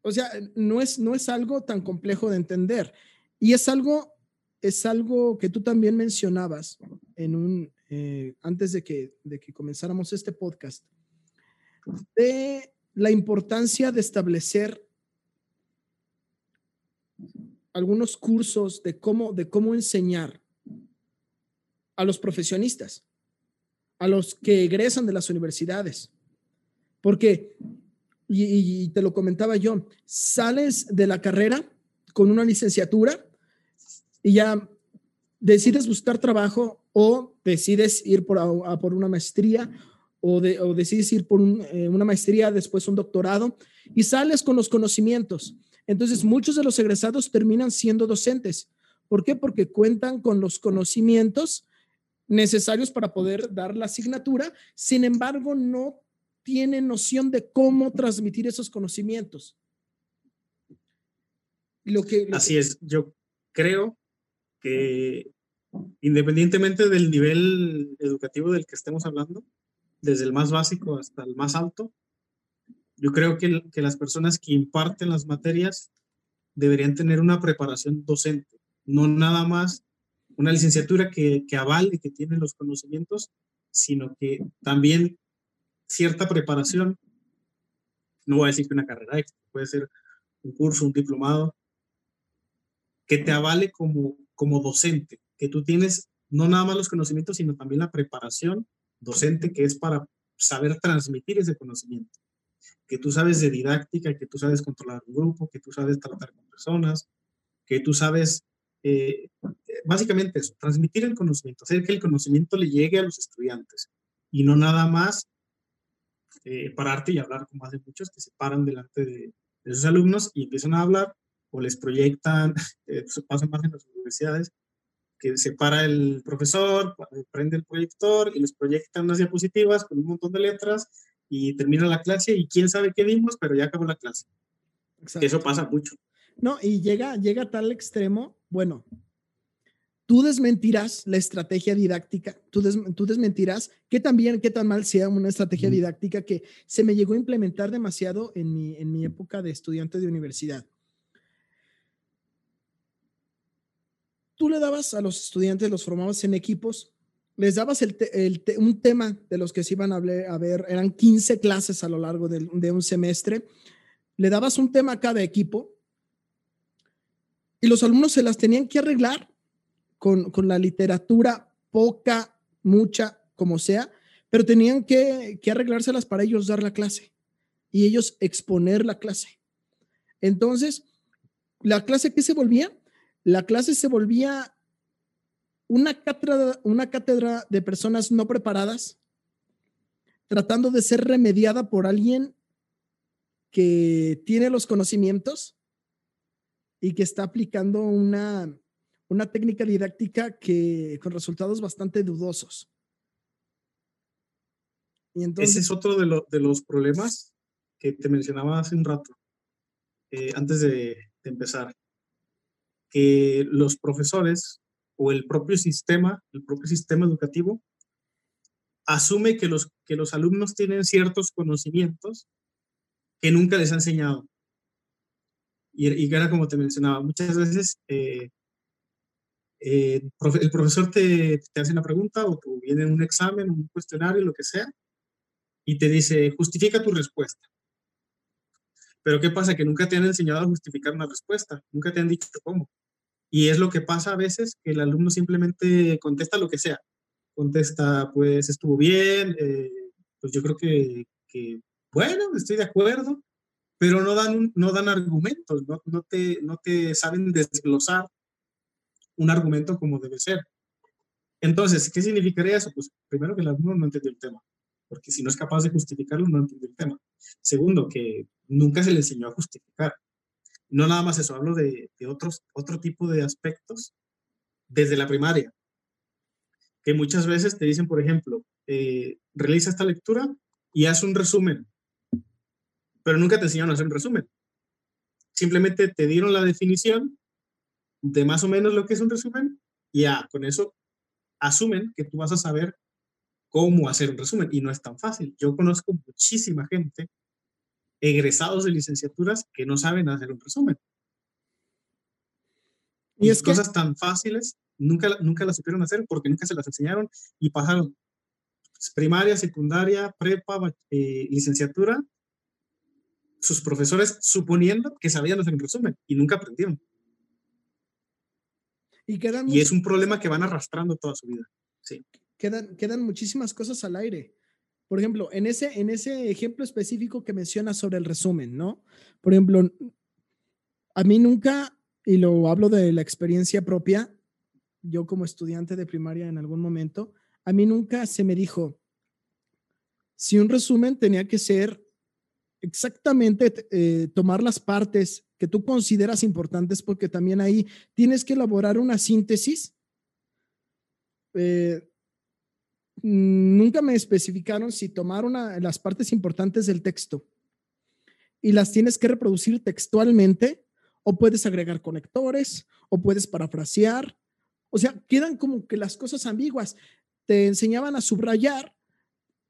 O sea, no es, no es algo tan complejo de entender. Y es algo, es algo que tú también mencionabas en un, eh, antes de que, de que comenzáramos este podcast, de la importancia de establecer algunos cursos de cómo, de cómo enseñar a los profesionistas, a los que egresan de las universidades. Porque, y, te lo comentaba yo, sales de la carrera con una licenciatura y ya decides buscar trabajo o decides ir por, a, por una maestría o, de, o, decides ir por eh, una maestría, después un doctorado y sales con los conocimientos. Entonces, muchos de los egresados terminan siendo docentes. ¿Por qué? Porque cuentan con los conocimientos necesarios para poder dar la asignatura, sin embargo, no tienen noción de cómo transmitir esos conocimientos. Lo que, Así es, yo creo que independientemente del nivel educativo del que estemos hablando, desde el más básico hasta el más alto, yo creo que, las personas que imparten las materias deberían tener una preparación docente, no nada más una licenciatura que, que avale que tiene los conocimientos, sino que también cierta preparación, no voy a decir que una carrera puede ser un curso, un diplomado, que te avale como, como docente, que tú tienes no nada más los conocimientos, sino también la preparación docente que es para saber transmitir ese conocimiento. Que tú sabes de didáctica, que tú sabes controlar un grupo, que tú sabes tratar con personas, que tú sabes, eh, básicamente eso, transmitir el conocimiento, hacer que el conocimiento le llegue a los estudiantes y no nada más eh, pararte y hablar como hacen muchos que se paran delante de, de sus alumnos y empiezan a hablar o les proyectan, [laughs] eh, pasa más en las universidades, que se para el profesor, prende el proyector y les proyectan unas diapositivas con un montón de letras y termina la clase y quién sabe qué vimos, pero ya acabó la clase. Eso pasa mucho. No, y llega, llega a tal extremo, bueno, tú desmentirás la estrategia didáctica, tú, tú desmentirás que también, qué tan mal sea una estrategia didáctica que se me llegó a implementar demasiado en mi, en mi época de estudiante de universidad. Tú le dabas a los estudiantes, los formabas en equipos les dabas un tema de los que se iban a, ver, eran 15 clases a lo largo de, un semestre, le dabas un tema a cada equipo y los alumnos se las tenían que arreglar con, la literatura, poca, mucha, como sea, pero tenían que, que arreglárselas para ellos dar la clase y ellos exponer la clase. Entonces, ¿la clase qué se volvía? La clase se volvía una cátedra, una cátedra de personas no preparadas tratando de ser remediada por alguien que tiene los conocimientos y que está aplicando una, una técnica didáctica que con resultados bastante dudosos. Y entonces, Ese es otro de, de, los problemas que te mencionaba hace un rato, eh, antes de, de empezar, que los profesores o el propio sistema, el propio sistema educativo, asume que los, que los alumnos tienen ciertos conocimientos que nunca les ha enseñado. Y, y era como te mencionaba, muchas veces eh, eh, el profesor te, te, hace una pregunta o viene un examen, un cuestionario, lo que sea, y te dice, justifica tu respuesta. Pero ¿qué pasa? Que nunca te han enseñado a justificar una respuesta, nunca te han dicho cómo. Y es lo que pasa a veces, que el alumno simplemente contesta lo que sea. Contesta, pues estuvo bien, eh, pues yo creo que, bueno, estoy de acuerdo, pero no dan, no dan argumentos, no, no, te, no te saben desglosar un argumento como debe ser. Entonces, ¿qué significaría eso? Pues primero que el alumno no entendió el tema, porque si no es capaz de justificarlo, no entendió el tema. Segundo, que nunca se le enseñó a justificar. No nada más eso, hablo de, otros, otro tipo de aspectos desde la primaria, que muchas veces te dicen, por ejemplo, eh, realiza esta lectura y haz un resumen, pero nunca te enseñaron a hacer un resumen. Simplemente te dieron la definición de más o menos lo que es un resumen Y ya, con eso asumen que tú vas a saber cómo hacer un resumen y no es tan fácil. Yo conozco muchísima gente, egresados de licenciaturas, que no saben hacer un resumen. Y, es cosas tan fáciles nunca, nunca las supieron hacer porque nunca se las enseñaron y pasaron primaria, secundaria, prepa, eh, licenciatura, sus profesores suponiendo que sabían hacer un resumen y nunca aprendieron. Y, quedan y es un problema que van arrastrando toda su vida. Sí. Quedan, quedan muchísimas cosas al aire. Por ejemplo, en ese, en ese ejemplo específico que mencionas sobre el resumen, ¿no? Por ejemplo, a mí nunca, y lo hablo de la experiencia propia, yo como estudiante de primaria en algún momento, a mí nunca se me dijo si un resumen tenía que ser exactamente eh, tomar las partes que tú consideras importantes, porque también ahí tienes que elaborar una síntesis. Eh, nunca me especificaron si tomar una, las partes importantes del texto y las tienes que reproducir textualmente o puedes agregar conectores o puedes parafrasear. O sea, quedan como que las cosas ambiguas. Te enseñaban a subrayar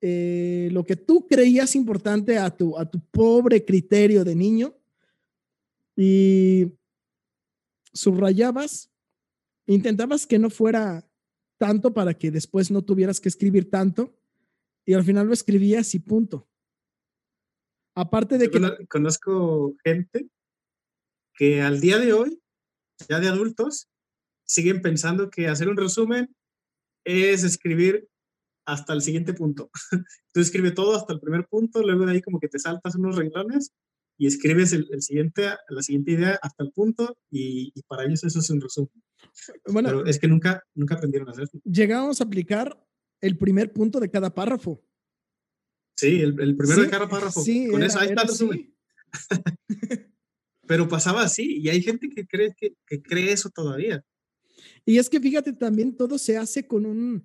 eh, lo que tú creías importante a tu, a tu pobre criterio de niño y subrayabas, intentabas que no fuera tanto para que después no tuvieras que escribir tanto y al final lo escribías y punto. Aparte de que... Conozco gente que al día de hoy, ya de adultos, siguen pensando que hacer un resumen es escribir hasta el siguiente punto. [laughs] Tú escribes todo hasta el primer punto, luego de ahí como que te saltas unos renglones y escribes el, siguiente, la siguiente idea hasta el punto y, para ellos eso es un resumen. Bueno, Pero es que nunca, nunca aprendieron a hacerlo. Llegamos a aplicar el primer punto de cada párrafo. Sí, el, primero de cada párrafo. Sí, Con eso ahí está el resumen. [laughs] Pero pasaba así y hay gente que cree, que, que cree eso todavía. Y es que fíjate, también todo se hace con un,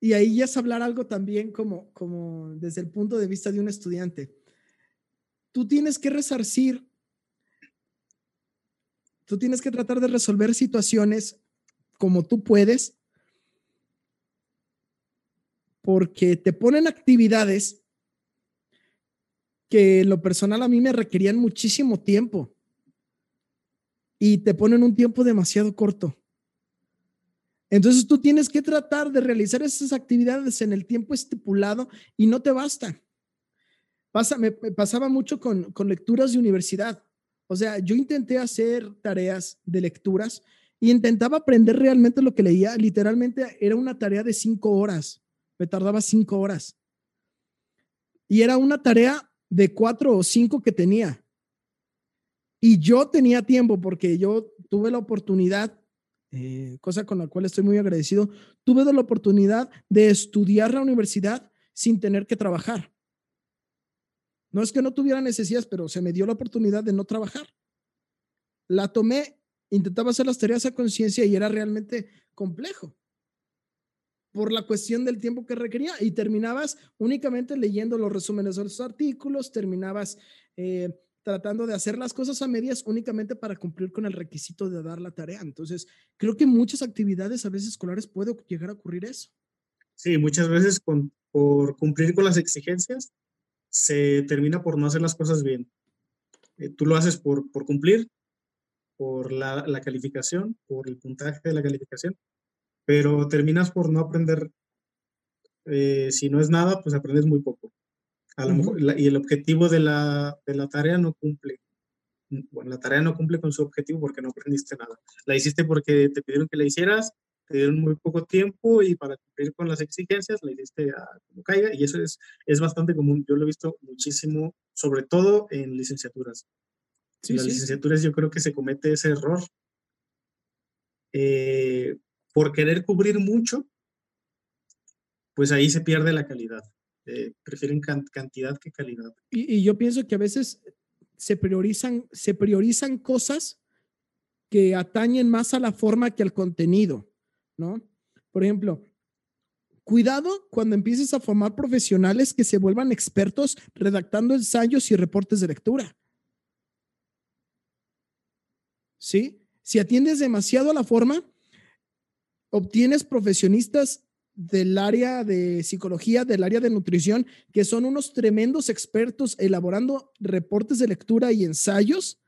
y ahí ya es hablar algo también como, como desde el punto de vista de un estudiante. Tú tienes que resarcir, tú tienes que tratar de resolver situaciones como tú puedes, porque te ponen actividades que lo personal a mí me requerían muchísimo tiempo y te ponen un tiempo demasiado corto. Entonces tú tienes que tratar de realizar esas actividades en el tiempo estipulado y no te basta. Pasa, me, pasaba mucho con, con lecturas de universidad. O sea, yo intenté hacer tareas de lecturas y intentaba aprender realmente lo que leía. Literalmente era una tarea de cinco horas. Me tardaba cinco horas. Y era una tarea de cuatro o cinco que tenía. Y yo tenía tiempo porque yo tuve la oportunidad eh, cosa con la cual estoy muy agradecido, tuve la oportunidad de estudiar la universidad sin tener que trabajar. No es que no tuviera necesidades, pero se me dio la oportunidad de no trabajar. La tomé, intentaba hacer las tareas a conciencia y era realmente complejo por la cuestión del tiempo que requería y terminabas únicamente leyendo los resúmenes de los artículos, terminabas eh, tratando de hacer las cosas a medias únicamente para cumplir con el requisito de dar la tarea. Entonces, creo que muchas actividades a veces escolares puede llegar a ocurrir eso. Sí, muchas veces por cumplir con las exigencias se termina por no hacer las cosas bien. Eh, tú lo haces por, por cumplir, por la, la, calificación, por el puntaje de la calificación, pero terminas por no aprender. Eh, si no es nada, pues aprendes muy poco y el objetivo de la, de la tarea no cumple. Bueno, la tarea no cumple con su objetivo porque no aprendiste nada. La hiciste porque te pidieron que la hicieras, te dieron muy poco tiempo y para cumplir con las exigencias la hiciste a como caiga y eso es, es bastante común. Yo lo he visto muchísimo, sobre todo en licenciaturas. en las licenciaturas yo creo que se comete ese error eh, por querer cubrir mucho, pues ahí se pierde la calidad. Eh, prefieren cantidad que calidad. Y, yo pienso que a veces se priorizan, se priorizan cosas que atañen más a la forma que al contenido, Por ejemplo, cuidado cuando empieces a formar profesionales que se vuelvan expertos redactando ensayos y reportes de lectura. ¿Sí? Si atiendes demasiado a la forma, obtienes profesionistas del área de psicología, del área de nutrición, que son unos tremendos expertos elaborando reportes de lectura y ensayos,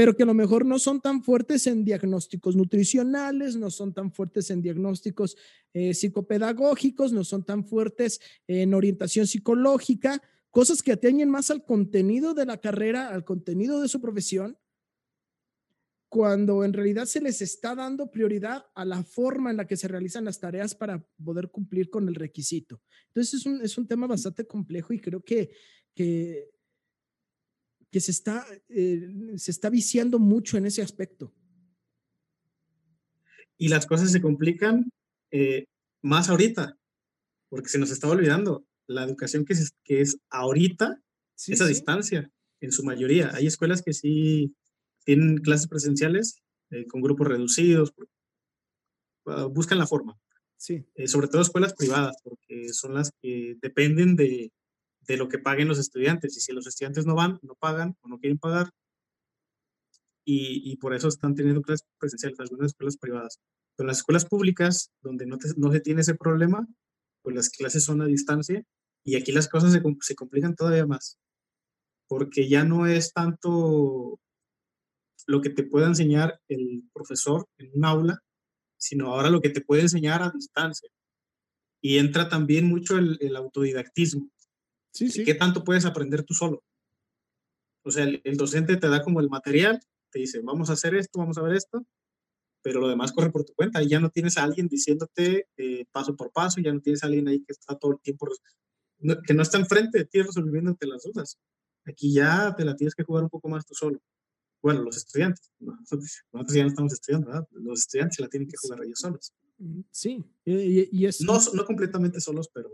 pero que a lo mejor no son tan fuertes en diagnósticos nutricionales, no son tan fuertes en diagnósticos eh, psicopedagógicos, no son tan fuertes en orientación psicológica, cosas que atañen más al contenido de la carrera, al contenido de su profesión, cuando en realidad se les está dando prioridad a la forma en la que se realizan las tareas para poder cumplir con el requisito. Entonces es un, es un tema bastante complejo y creo que, que, que se, está, eh, se está viciando mucho en ese aspecto. Y las cosas se complican eh, más ahorita, porque se nos está olvidando. La educación que es, que es ahorita es a distancia, en su mayoría. Hay escuelas que sí tienen clases presenciales eh, con grupos reducidos, ah, buscan la forma. Sí. Sobre todo escuelas privadas, porque son las que dependen de, de, lo que paguen los estudiantes. Y si los estudiantes no van, no pagan o no quieren pagar, y, y por eso están teniendo clases presenciales, algunas escuelas privadas. Pero las escuelas públicas, donde no, no se tiene ese problema, pues las clases son a distancia y aquí las cosas se, se complican todavía más, porque ya no es tanto lo que te puede enseñar el profesor en un aula, sino ahora lo que te puede enseñar a distancia. Y entra también mucho el autodidactismo. Sí, sí. ¿Qué tanto puedes aprender tú solo? O sea, el, docente te da como el material, te dice, vamos a hacer esto, vamos a ver esto, pero lo demás corre por tu cuenta. Y ya no tienes a alguien diciéndote eh, paso por paso, ya no tienes a alguien ahí que está todo el tiempo, que no está enfrente de ti resolviéndote las dudas. Aquí ya te la tienes que jugar un poco más tú solo bueno, los estudiantes, [laughs] nosotros, ya no estamos estudiando, ¿verdad? Los estudiantes la tienen que jugar ellos solos. Sí, y, es... No, no completamente solos, pero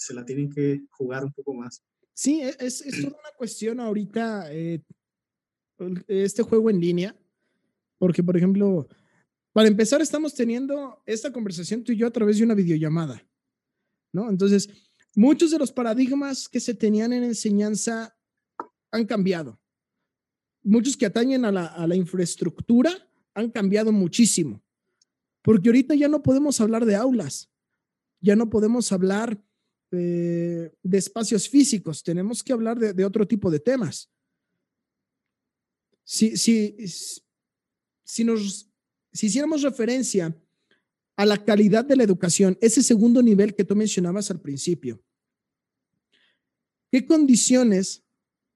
se la tienen que jugar un poco más. Sí, e, es, es toda una cuestión ahorita, eh, este juego en línea, porque, por ejemplo, para empezar, estamos teniendo esta conversación tú y yo a través de una videollamada, ¿no? Entonces, muchos de los paradigmas que se tenían en enseñanza han cambiado muchos que atañen a la, infraestructura han cambiado muchísimo, porque ahorita ya no podemos hablar de aulas, ya no podemos hablar de espacios físicos, tenemos que hablar de, otro tipo de temas. Si, si, si, nos, si hiciéramos referencia a la calidad de la educación, ese segundo nivel que tú mencionabas al principio, ¿qué condiciones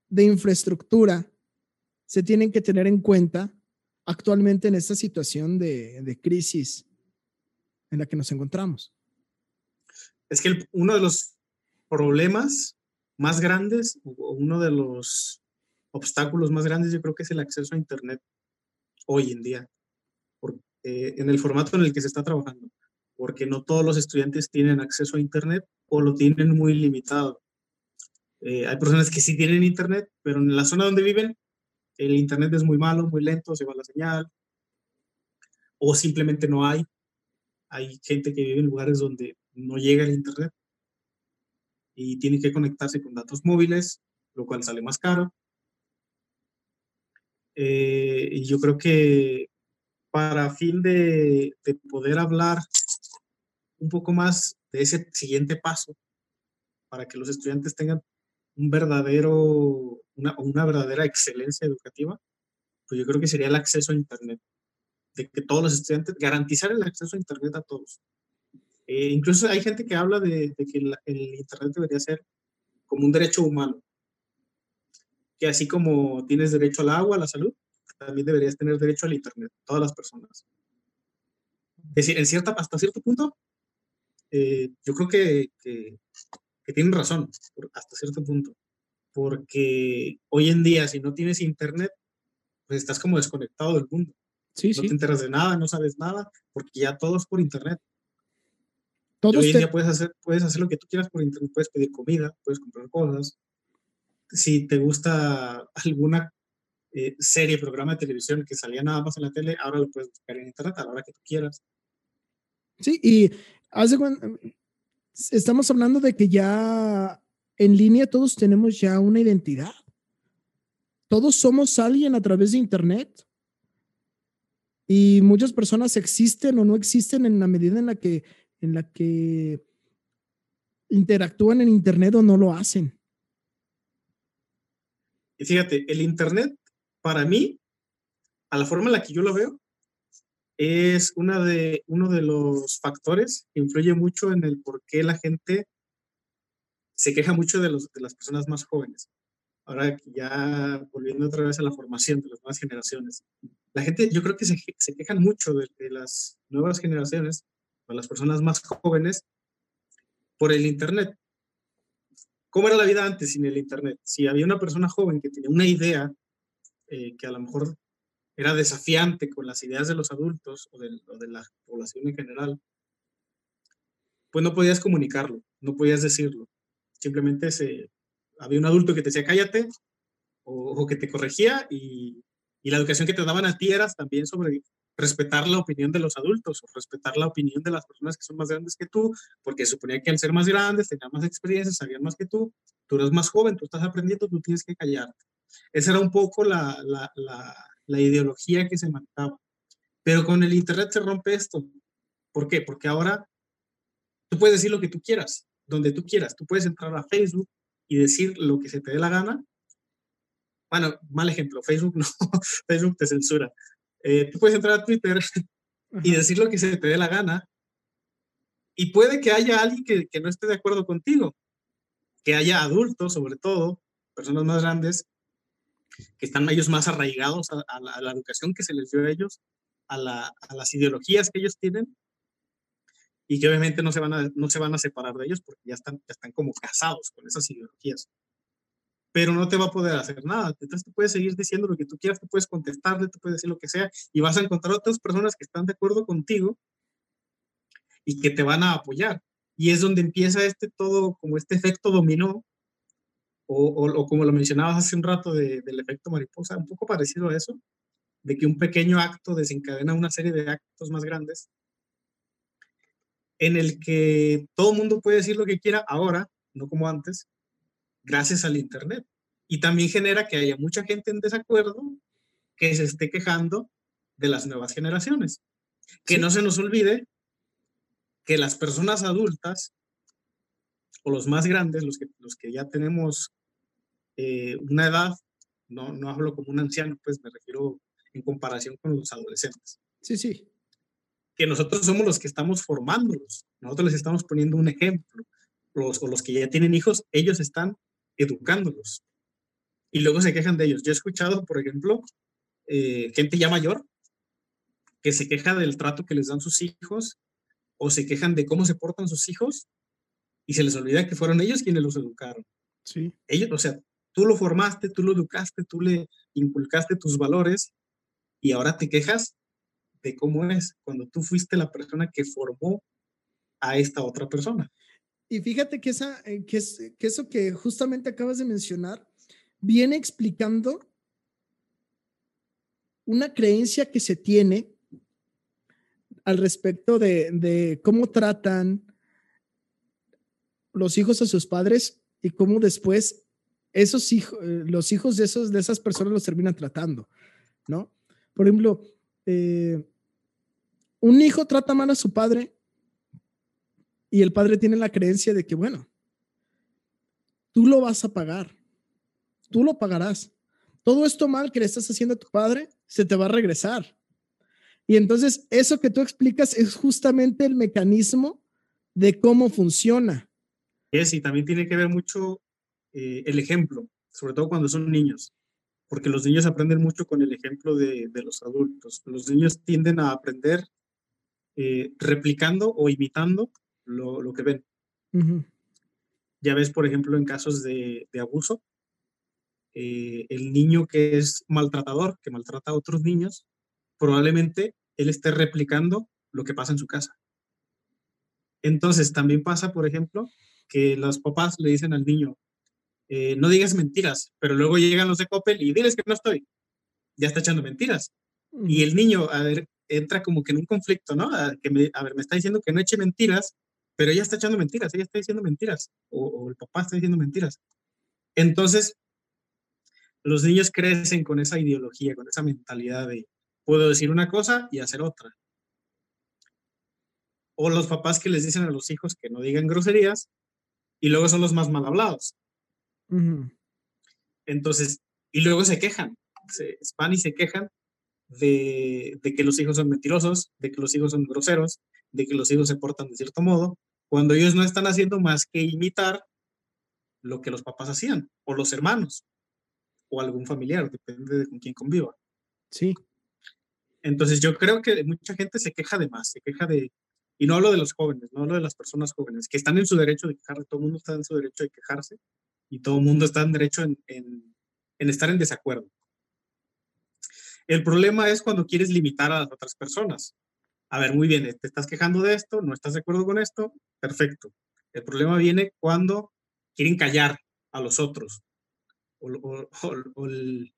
de infraestructura se tienen que tener en cuenta actualmente en esta situación de, crisis en la que nos encontramos? Es que uno de los problemas más grandes, o uno de los obstáculos más grandes, yo creo que es el acceso a Internet hoy en día, en el formato en el que se está trabajando, porque no todos los estudiantes tienen acceso a Internet o lo tienen muy limitado. Eh, hay personas que sí tienen Internet, pero en la zona donde viven el internet es muy malo, muy lento, se va la señal, o simplemente no hay. Hay gente que vive en lugares donde no llega el internet y tiene que conectarse con datos móviles, lo cual sale más caro. Eh, y yo creo que para fin de, de poder hablar un poco más de ese siguiente paso, para que los estudiantes tengan un verdadero, una, una verdadera excelencia educativa, pues yo creo que sería el acceso a Internet. De que todos los estudiantes, garantizar el acceso a Internet a todos. Eh, incluso hay gente que habla de, de que el, Internet debería ser como un derecho humano. Que así como tienes derecho al agua, a la salud, también deberías tener derecho al Internet, todas las personas. Es decir, en cierta, hasta cierto punto, eh, yo creo que, que, que tienen razón hasta cierto punto, porque hoy en día si no tienes internet, pues estás como desconectado del mundo. Sí, no te enteras de nada, no sabes nada, porque ya todo es por internet. Hoy en día puedes hacer, puedes hacer lo que tú quieras por internet, puedes pedir comida, puedes comprar cosas. Si te gusta [laughs] alguna eh, serie, programa de televisión que salía nada más en la tele, ahora lo puedes buscar en internet a la hora que tú quieras. Sí, y hace cuando, estamos hablando de que ya en línea todos tenemos ya una identidad. Todos somos alguien a través de Internet. Y muchas personas existen o no existen en la medida en la que, en la que interactúan en Internet o no lo hacen. Y fíjate, el Internet, para mí, a la forma en la que yo lo veo, es una de, uno de los factores que influye mucho en el por qué la gente se queja mucho de, los, de las personas más jóvenes. Ahora ya volviendo otra vez a la formación de las nuevas generaciones. La gente, yo creo que se, se quejan mucho de, de, las nuevas generaciones, o las personas más jóvenes, por el Internet. ¿Cómo era la vida antes sin el Internet? Si había una persona joven que tenía una idea eh, que a lo mejor era desafiante con las ideas de los adultos o de, o de, la población en general, pues no podías comunicarlo, no podías decirlo. Simplemente se, había un adulto que te decía cállate o, o que te corregía y, y, la educación que te daban a ti era también sobre respetar la opinión de los adultos o respetar la opinión de las personas que son más grandes que tú, porque suponía que al ser más grandes tenían más experiencia, sabían más que tú, tú eres más joven, tú estás aprendiendo, tú tienes que callarte. Esa era un poco la, la, la, la ideología que se manejaba. Pero con el Internet se rompe esto. ¿Por qué? Porque ahora tú puedes decir lo que tú quieras, donde tú quieras. Tú puedes entrar a Facebook y decir lo que se te dé la gana. Bueno, mal ejemplo, Facebook no, [laughs] Facebook te censura. Eh, tú puedes entrar a Twitter [laughs] y decir lo que se te dé la gana. Y puede que haya alguien que, que no esté de acuerdo contigo, que haya adultos, sobre todo, personas más grandes, que están ellos más arraigados a, a, la, a la, educación que se les dio a ellos, a, la, a, las ideologías que ellos tienen, y que obviamente no se van a, no se van a separar de ellos porque ya están, ya están como casados con esas ideologías. Pero no te va a poder hacer nada. Entonces tú puedes seguir diciendo lo que tú quieras, tú puedes contestarle, tú puedes decir lo que sea, y vas a encontrar otras personas que están de acuerdo contigo y que te van a apoyar. Y es donde empieza este todo, como este efecto dominó, o, como lo mencionabas hace un rato de, del efecto mariposa, un poco parecido a eso, de que un pequeño acto desencadena una serie de actos más grandes, en el que todo el mundo puede decir lo que quiera ahora, no como antes, gracias al Internet. Y también genera que haya mucha gente en desacuerdo que se esté quejando de las nuevas generaciones. Que sí. no se nos olvide que las personas adultas o los más grandes, los que, los que ya tenemos eh, una edad, no, no hablo como un anciano, pues me refiero en comparación con los adolescentes. Sí, sí. Que nosotros somos los que estamos formándolos, nosotros les estamos poniendo un ejemplo. Los, o los que ya tienen hijos, ellos están educándolos. Y luego se quejan de ellos. Yo he escuchado, por ejemplo, eh, gente ya mayor que se queja del trato que les dan sus hijos o se quejan de cómo se portan sus hijos y se les olvida que fueron ellos quienes los educaron. Sí. Ellos, o sea, tú lo formaste, tú lo educaste, tú le inculcaste tus valores y ahora te quejas de cómo es cuando tú fuiste la persona que formó a esta otra persona. Y fíjate que, esa, eh, que, es, que eso que justamente acabas de mencionar viene explicando una creencia que se tiene al respecto de, cómo tratan los hijos a sus padres y cómo después esos eh, los hijos de, esos, de esas personas los terminan tratando, ¿no? Por ejemplo, eh, un hijo trata mal a su padre y el padre tiene la creencia de que, bueno, tú lo vas a pagar, tú lo pagarás. Todo esto mal que le estás haciendo a tu padre se te va a regresar. Y entonces eso que tú explicas es justamente el mecanismo de cómo funciona es y también tiene que ver mucho eh, el ejemplo, sobre todo cuando son niños, porque los niños aprenden mucho con el ejemplo de, de los adultos. Los niños tienden a aprender eh, replicando o imitando lo, lo que ven. Uh -huh. Ya ves, por ejemplo, en casos de, de abuso, eh, el niño que es maltratador, que maltrata a otros niños, probablemente él esté replicando lo que pasa en su casa. Entonces, también pasa, por ejemplo, que los papás le dicen al niño, eh, no digas mentiras, pero luego llegan los de Coppel y diles que no estoy. Ya está echando mentiras. Y el niño, a ver, entra como que en un conflicto, ¿no? A, que me, a ver, me está diciendo que no eche mentiras, pero ella está echando mentiras, ella está diciendo mentiras, o, o el papá está diciendo mentiras. Entonces, los niños crecen con esa ideología, con esa mentalidad de, puedo decir una cosa y hacer otra. O los papás que les dicen a los hijos que no digan groserías y luego son los más mal hablados. Entonces, y luego se quejan, se van y se quejan de, de, que los hijos son mentirosos, de que los hijos son groseros, de que los hijos se portan de cierto modo, cuando ellos no están haciendo más que imitar lo que los papás hacían, o los hermanos, o algún familiar, depende de con quién conviva. Sí. Entonces yo creo que mucha gente se queja de más, se queja de, y no hablo de los jóvenes, no hablo de las personas jóvenes, que están en su derecho de quejarse, todo el mundo está en su derecho de quejarse, y todo el mundo está en derecho en, en, en estar en desacuerdo. El problema es cuando quieres limitar a las otras personas. A ver, muy bien, te estás quejando de esto, no estás de acuerdo con esto, perfecto. El problema viene cuando quieren callar a los otros. O, el,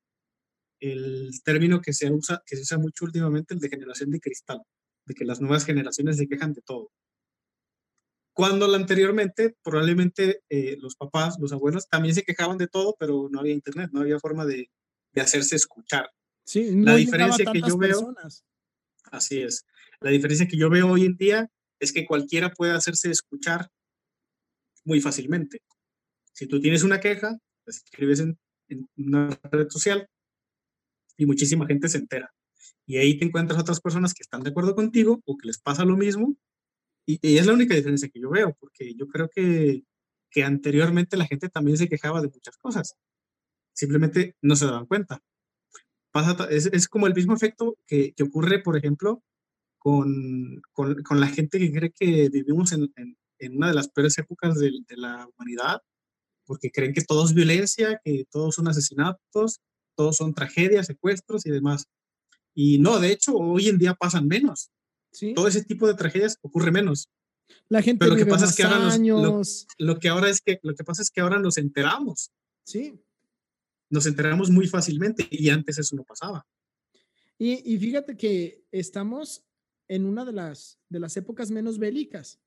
el, término que se, usa, que se usa mucho últimamente, el de generación de cristal, de que las nuevas generaciones se quejan de todo. Cuando anteriormente, probablemente eh, los papás, los abuelos también se quejaban de todo, pero no había internet, no había forma de, de hacerse escuchar. Sí, no la diferencia que yo veo, así es, la diferencia que yo veo hoy en día es que cualquiera puede hacerse escuchar muy fácilmente. Si tú tienes una queja, la escribes en, una red social y muchísima gente se entera. Y ahí te encuentras otras personas que están de acuerdo contigo o que les pasa lo mismo. Y, es la única diferencia que yo veo, porque yo creo que, que anteriormente la gente también se quejaba de muchas cosas. Simplemente no se daban cuenta. Pasa, es, es como el mismo efecto que, que ocurre, por ejemplo, con, con, con, la gente que cree que vivimos en, en, en una de las peores épocas de, de, la humanidad porque creen que todo es violencia, que todos son asesinatos, todos son tragedias, secuestros y demás. Y no, de hecho, hoy en día pasan menos. ¿Sí? Todo ese tipo de tragedias ocurre menos. La gente Pero lo que pasa es que ahora nos, lo, que ahora es que lo que pasa es que ahora nos enteramos. Sí. Nos enteramos muy fácilmente y antes eso no pasaba. Y, y fíjate que estamos en una de las de las épocas menos bélicas.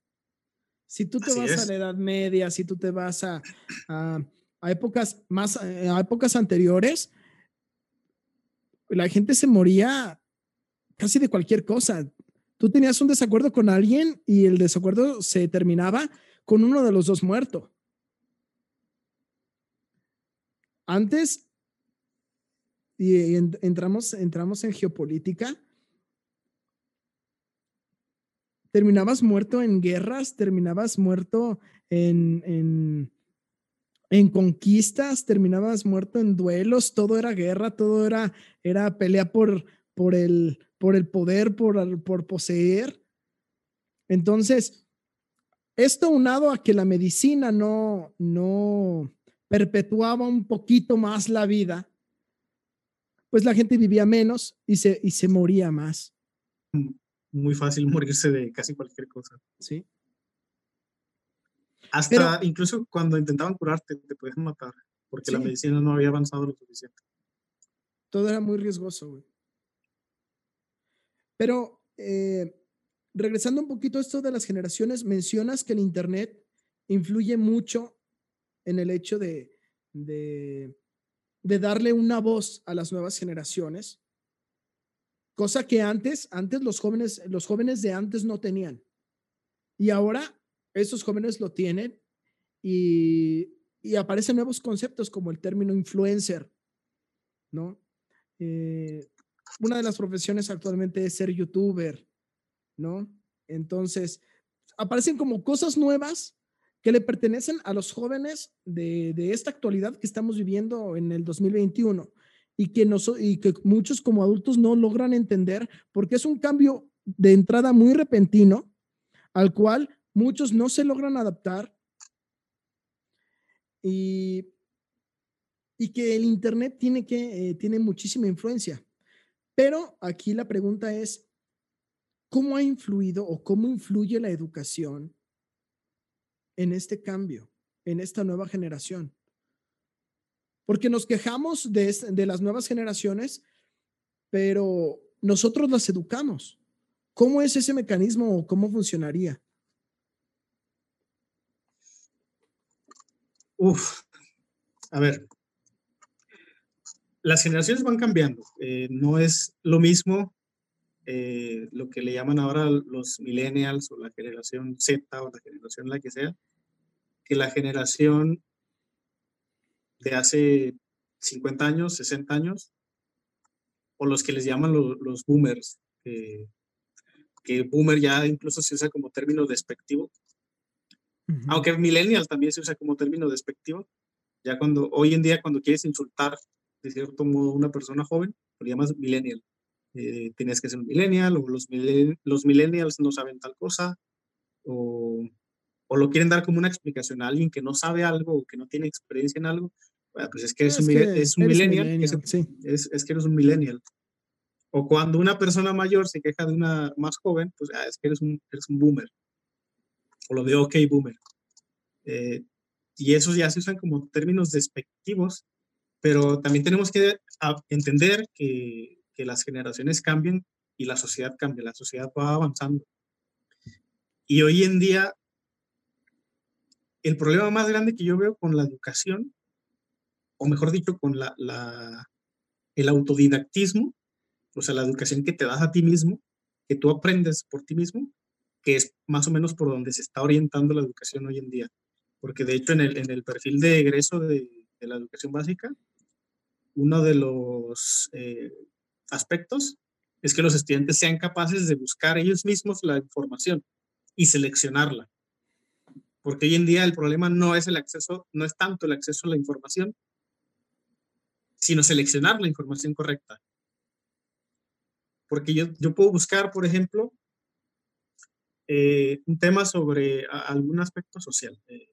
Si tú te vas a la Edad Media, si tú te vas a, a, épocas más, eh, a épocas anteriores, la gente se moría casi de cualquier cosa. Tú tenías un desacuerdo con alguien y el desacuerdo se terminaba con uno de los dos muerto. Antes, y entramos, entramos en geopolítica, terminabas muerto en guerras, terminabas muerto en, en, conquistas, terminabas muerto en duelos, todo era guerra, todo era, era pelea por, por, el, por el poder, por, por poseer. Entonces, esto unado a que la medicina no, no perpetuaba un poquito más la vida, pues la gente vivía menos y se, y se moría más. Muy fácil morirse de casi cualquier cosa. Sí. Hasta incluso cuando intentaban curarte, te pueden matar, porque la medicina no había avanzado lo suficiente. Todo era muy riesgoso, güey. Pero eh, regresando un poquito a esto de las generaciones, mencionas que el Internet influye mucho en el hecho de, de, de darle una voz a las nuevas generaciones cosa que antes, antes los jóvenes, los jóvenes de antes no tenían. Y ahora esos jóvenes lo tienen y, y aparecen nuevos conceptos como el término influencer, ¿no? Eh, una de las profesiones actualmente es ser youtuber, ¿no? Entonces, aparecen como cosas nuevas que le pertenecen a los jóvenes de, de esta actualidad que estamos viviendo en el 2021 y que, y que muchos como adultos no logran entender porque es un cambio de entrada muy repentino al cual muchos no se logran adaptar y, y que el Internet tiene, que, eh, tiene muchísima influencia. Pero aquí la pregunta es, ¿cómo ha influido o cómo influye la educación en este cambio, en esta nueva generación? Porque nos quejamos de, de las nuevas generaciones, pero nosotros las educamos. ¿Cómo es ese mecanismo o cómo funcionaría? Uf, a ver. las generaciones van cambiando. Eh, no es lo mismo eh, lo que le llaman ahora los millennials o la generación Z o la generación la que sea, que la generación de hace 50 años, 60 años, o los que les llaman los boomers, que boomer ya incluso se usa como término despectivo, aunque millennial también se usa como término despectivo, ya cuando hoy en día cuando quieres insultar de cierto modo a una persona joven, lo llamas millennial. Eh, tienes que ser un millennial o los, los millennials no saben tal cosa o, o, lo quieren dar como una explicación a alguien que no sabe algo o que no tiene experiencia en algo. Pues es que es, un, es un millennial, es, es, que eres un millennial. O cuando una persona mayor se queja de una más joven, pues ah, es que eres un, eres un boomer. O lo de ok boomer. Eh, y esos ya se usan como términos despectivos, pero también tenemos que entender que, que las generaciones cambian y la sociedad cambia, la sociedad va avanzando. Y hoy en día, el problema más grande que yo veo con la educación, o mejor dicho, con la, la, el autodidactismo, o sea, la educación que te das a ti mismo, que tú aprendes por ti mismo, que es más o menos por donde se está orientando la educación hoy en día. Porque de hecho en el, en el perfil de egreso de, de la educación básica, uno de los eh, aspectos es que los estudiantes sean capaces de buscar ellos mismos la información y seleccionarla. Porque hoy en día el problema no es el acceso, no es tanto el acceso a la información, sino seleccionar la información correcta. Porque yo, yo puedo buscar, por ejemplo, eh, un tema sobre algún aspecto social, eh,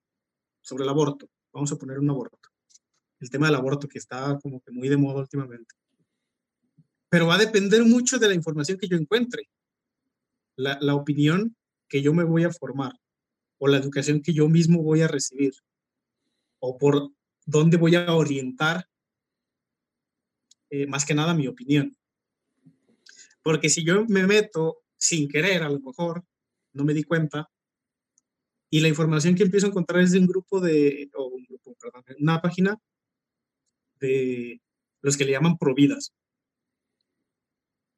sobre el aborto. Vamos a poner un aborto. El tema del aborto que está como que muy de moda últimamente. Pero va a depender mucho de la información que yo encuentre, la, la opinión que yo me voy a formar o la educación que yo mismo voy a recibir o por dónde voy a orientar eh, más que nada mi opinión. Porque si yo me meto sin querer, a lo mejor, no me di cuenta, y la información que empiezo a encontrar es de un grupo de, o un grupo, perdón, una página de los que le llaman providas.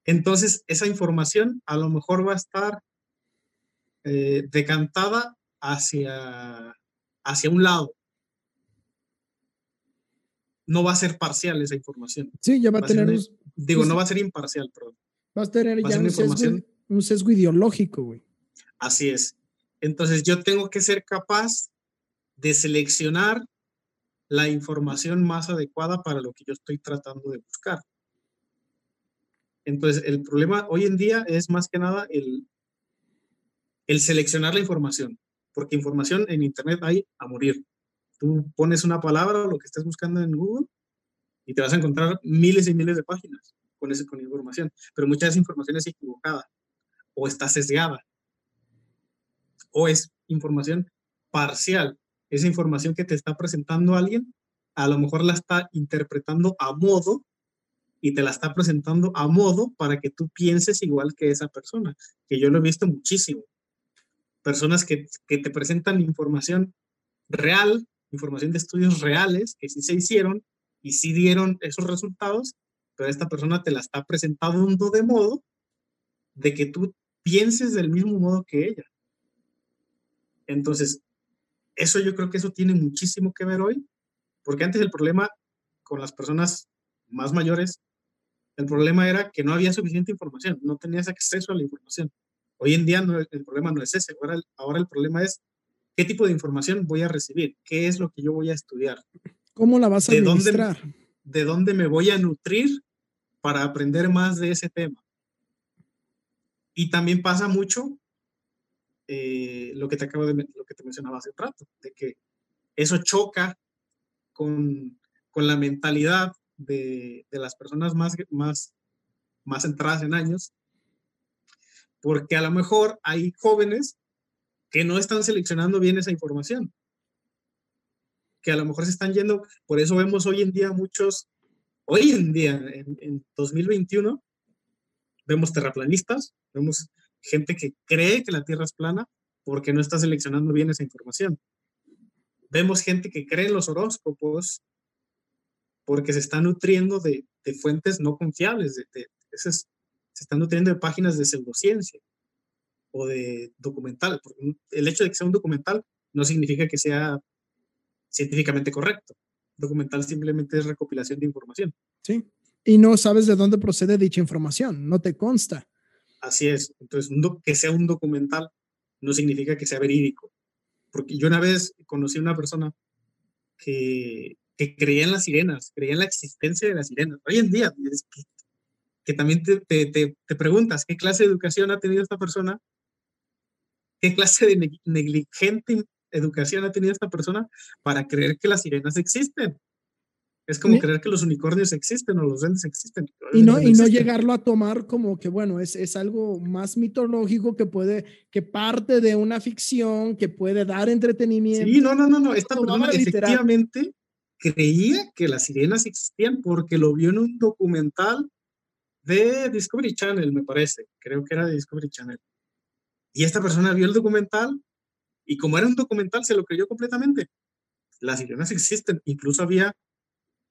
Entonces, esa información a lo mejor va a estar eh, decantada hacia, hacia un lado. No va a ser parcial esa información. Sí, ya va, a tener... digo, no va a ser imparcial, perdón. Vas a tener ya un, sesgo, un sesgo ideológico, güey. Así es. Entonces yo tengo que ser capaz de seleccionar la información más adecuada para lo que yo estoy tratando de buscar. Entonces, el problema hoy en día es más que nada el, el seleccionar la información, porque información en Internet hay a morir. Tú pones una palabra o lo que estés buscando en Google y te vas a encontrar miles y miles de páginas con, ese, con información, pero mucha de esa información es equivocada o está sesgada o es información parcial. Esa información que te está presentando alguien, a lo mejor la está interpretando a modo y te la está presentando a modo para que tú pienses igual que esa persona, que yo lo he visto muchísimo. Personas que, que te presentan información real, información de estudios reales que sí se hicieron y sí dieron esos resultados, pero esta persona te la está presentando de modo de que tú pienses del mismo modo que ella. Entonces, eso yo creo que eso tiene muchísimo que ver hoy, porque antes el problema con las personas más mayores, el problema era que no había suficiente información, no tenías acceso a la información. Hoy en día el problema no es ese, ahora, ahora el problema es qué tipo de información voy a recibir, qué es lo que yo voy a estudiar. ¿Cómo la vas a administrar? De dónde, de dónde me voy a nutrir para aprender más de ese tema. Y también pasa mucho eh, lo que te acabo de lo que te mencionaba hace un rato, de que eso choca con, con la mentalidad de, de, las personas más, más, más entradas en años, porque a lo mejor hay jóvenes que no están seleccionando bien esa información, que a lo mejor se están yendo, por eso vemos hoy en día muchos hoy en día, en, 2021, vemos terraplanistas, vemos gente que cree que la Tierra es plana porque no está seleccionando bien esa información. Vemos gente que cree en los horóscopos porque se está nutriendo de, fuentes no confiables, de, se está nutriendo de páginas de pseudociencia o de documental. Porque el hecho de que sea un documental no significa que sea científicamente correcto. Documental simplemente es recopilación de información. Sí, y no sabes de dónde procede dicha información, no te consta. Así es. Entonces, que sea un documental no significa que sea verídico. Porque yo una vez conocí a una persona que, que creía en las sirenas, creía en la existencia de las sirenas. Hoy en día, que, que también te, te, te, preguntas qué clase de educación ha tenido esta persona, qué clase de negligente educación ha tenido esta persona para creer que las sirenas existen. Es como creer que los unicornios existen o los duendes existen. Y no, y no llegarlo a tomar como que, bueno, es, es algo más mitológico que puede, que parte de una ficción, que puede dar entretenimiento. Sí, no, no, no, no. Esta persona efectivamente creía que las sirenas existían porque lo vio en un documental de Discovery Channel, me parece. Creo que era de Discovery Channel. Y esta persona vio el documental y como era un documental, se lo creyó completamente. Las sirenas existen. Incluso había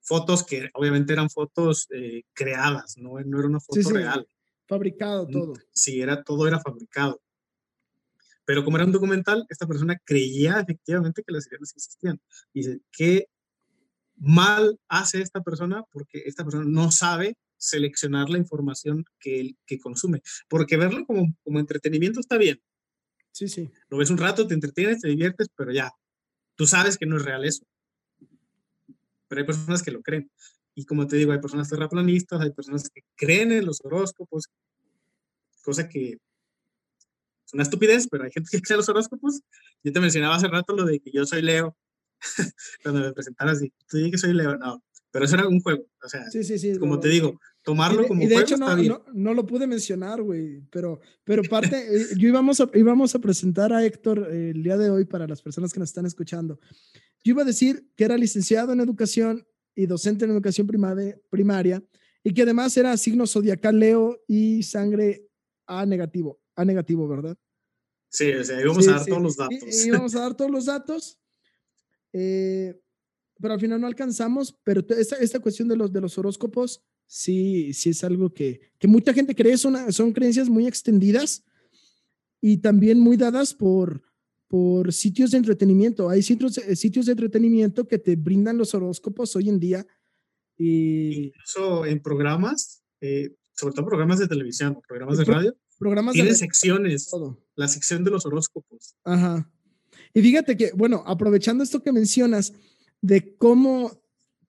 fotos que obviamente eran fotos eh, creadas, ¿no? no era una foto real. Fabricado todo. Sí, era, todo era fabricado. Pero como era un documental, esta persona creía efectivamente que las sirenas existían. Y dice, ¿qué mal hace esta persona? Porque esta persona no sabe seleccionar la información que, que consume. Porque verlo como, como entretenimiento está bien. Sí, sí. Lo ves un rato, te entretienes, te diviertes, pero ya, tú sabes que no es real eso pero hay personas que lo creen. Y como te digo, hay personas terraplanistas, hay personas que creen en los horóscopos, cosa que es una estupidez, pero hay gente que cree en los horóscopos. Yo te mencionaba hace rato lo de que yo soy Leo, [laughs] cuando me presentaras así, tú dices que soy Leo, no, pero eso era un juego, o sea, sí, sí, sí, como te digo, tomarlo como y de juego hecho, no, No, no, lo pude mencionar, güey, pero, pero parte, eh, yo íbamos a, íbamos a presentar a Héctor eh, el día de hoy para las personas que nos están escuchando. Yo iba a decir que era licenciado en educación y docente en educación primaria y que además era signo zodiacal Leo y sangre A negativo, A negativo, ¿verdad? Sí, o sea, íbamos a dar todos los datos. íbamos a dar [laughs] todos los datos, eh, pero al final no alcanzamos, pero esta, esta cuestión de los, de los horóscopos, sí, sí es algo que, que mucha gente cree, son, son creencias muy extendidas y también muy dadas por, por sitios de entretenimiento. Hay sitios, eh, sitios de entretenimiento que te brindan los horóscopos hoy en día. Y... Incluso en programas, eh, sobre todo programas de televisión, programas de radio, programas tiene secciones, la sección de los horóscopos. Ajá. Y fíjate que, bueno, aprovechando esto que mencionas de cómo,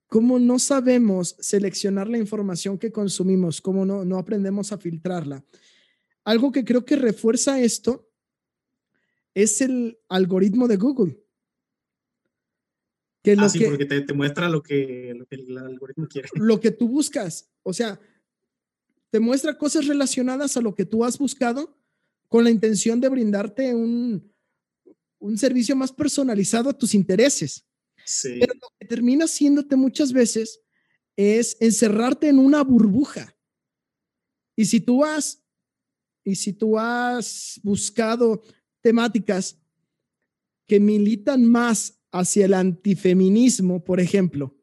cómo no sabemos seleccionar la información que consumimos, cómo no, no aprendemos a filtrarla. Algo que creo que refuerza esto es el algoritmo de Google. Que lo ah, sí, porque te, muestra lo que, lo que el algoritmo quiere. [laughs] Lo que tú buscas. O sea, te muestra cosas relacionadas a lo que tú has buscado con la intención de brindarte un, un servicio más personalizado a tus intereses. Sí. Pero lo que termina haciéndote muchas veces es encerrarte en una burbuja. Y si tú has, y si tú has buscado temáticas que militan más hacia el antifeminismo, por ejemplo.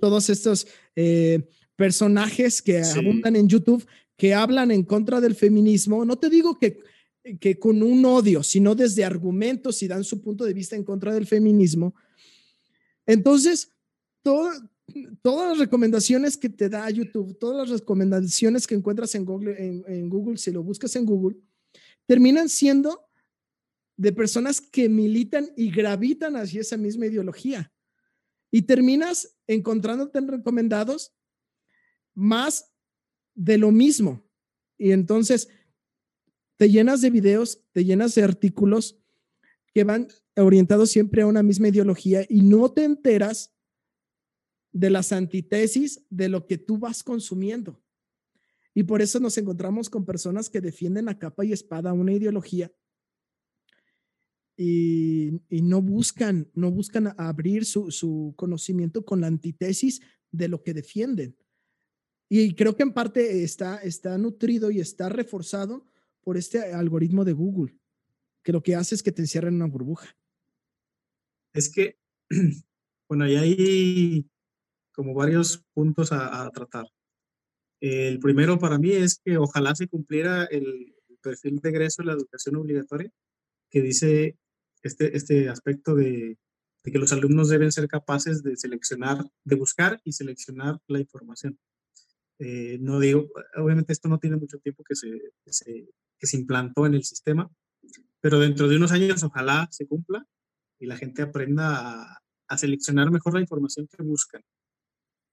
Todos estos eh, personajes que abundan en YouTube que hablan en contra del feminismo, no te digo que, que con un odio, sino desde argumentos y dan su punto de vista en contra del feminismo. Entonces, todas las recomendaciones que te da YouTube, todas las recomendaciones que encuentras en Google, en Google, si lo buscas en Google, terminan siendo de personas que militan y gravitan hacia esa misma ideología. Y terminas encontrándote en recomendados más de lo mismo. Y entonces te llenas de videos, te llenas de artículos que van orientados siempre a una misma ideología y no te enteras de las antítesis de lo que tú vas consumiendo. Y por eso nos encontramos con personas que defienden a capa y espada una ideología y, no buscan, no buscan abrir su, conocimiento con la antítesis de lo que defienden. Y creo que en parte está, está nutrido y está reforzado por este algoritmo de Google, que lo que hace es que te encierra en una burbuja. Es que, [clears throat] bueno, hay como varios puntos a, tratar. El primero para mí es que ojalá se cumpliera el perfil de egreso de la educación obligatoria, que dice este, este aspecto de, que los alumnos deben ser capaces de seleccionar, de buscar y seleccionar la información. Eh, no digo, obviamente esto no tiene mucho tiempo que se, que se, que se implantó en el sistema, pero dentro de unos años ojalá se cumpla y la gente aprenda a, a seleccionar mejor la información que buscan.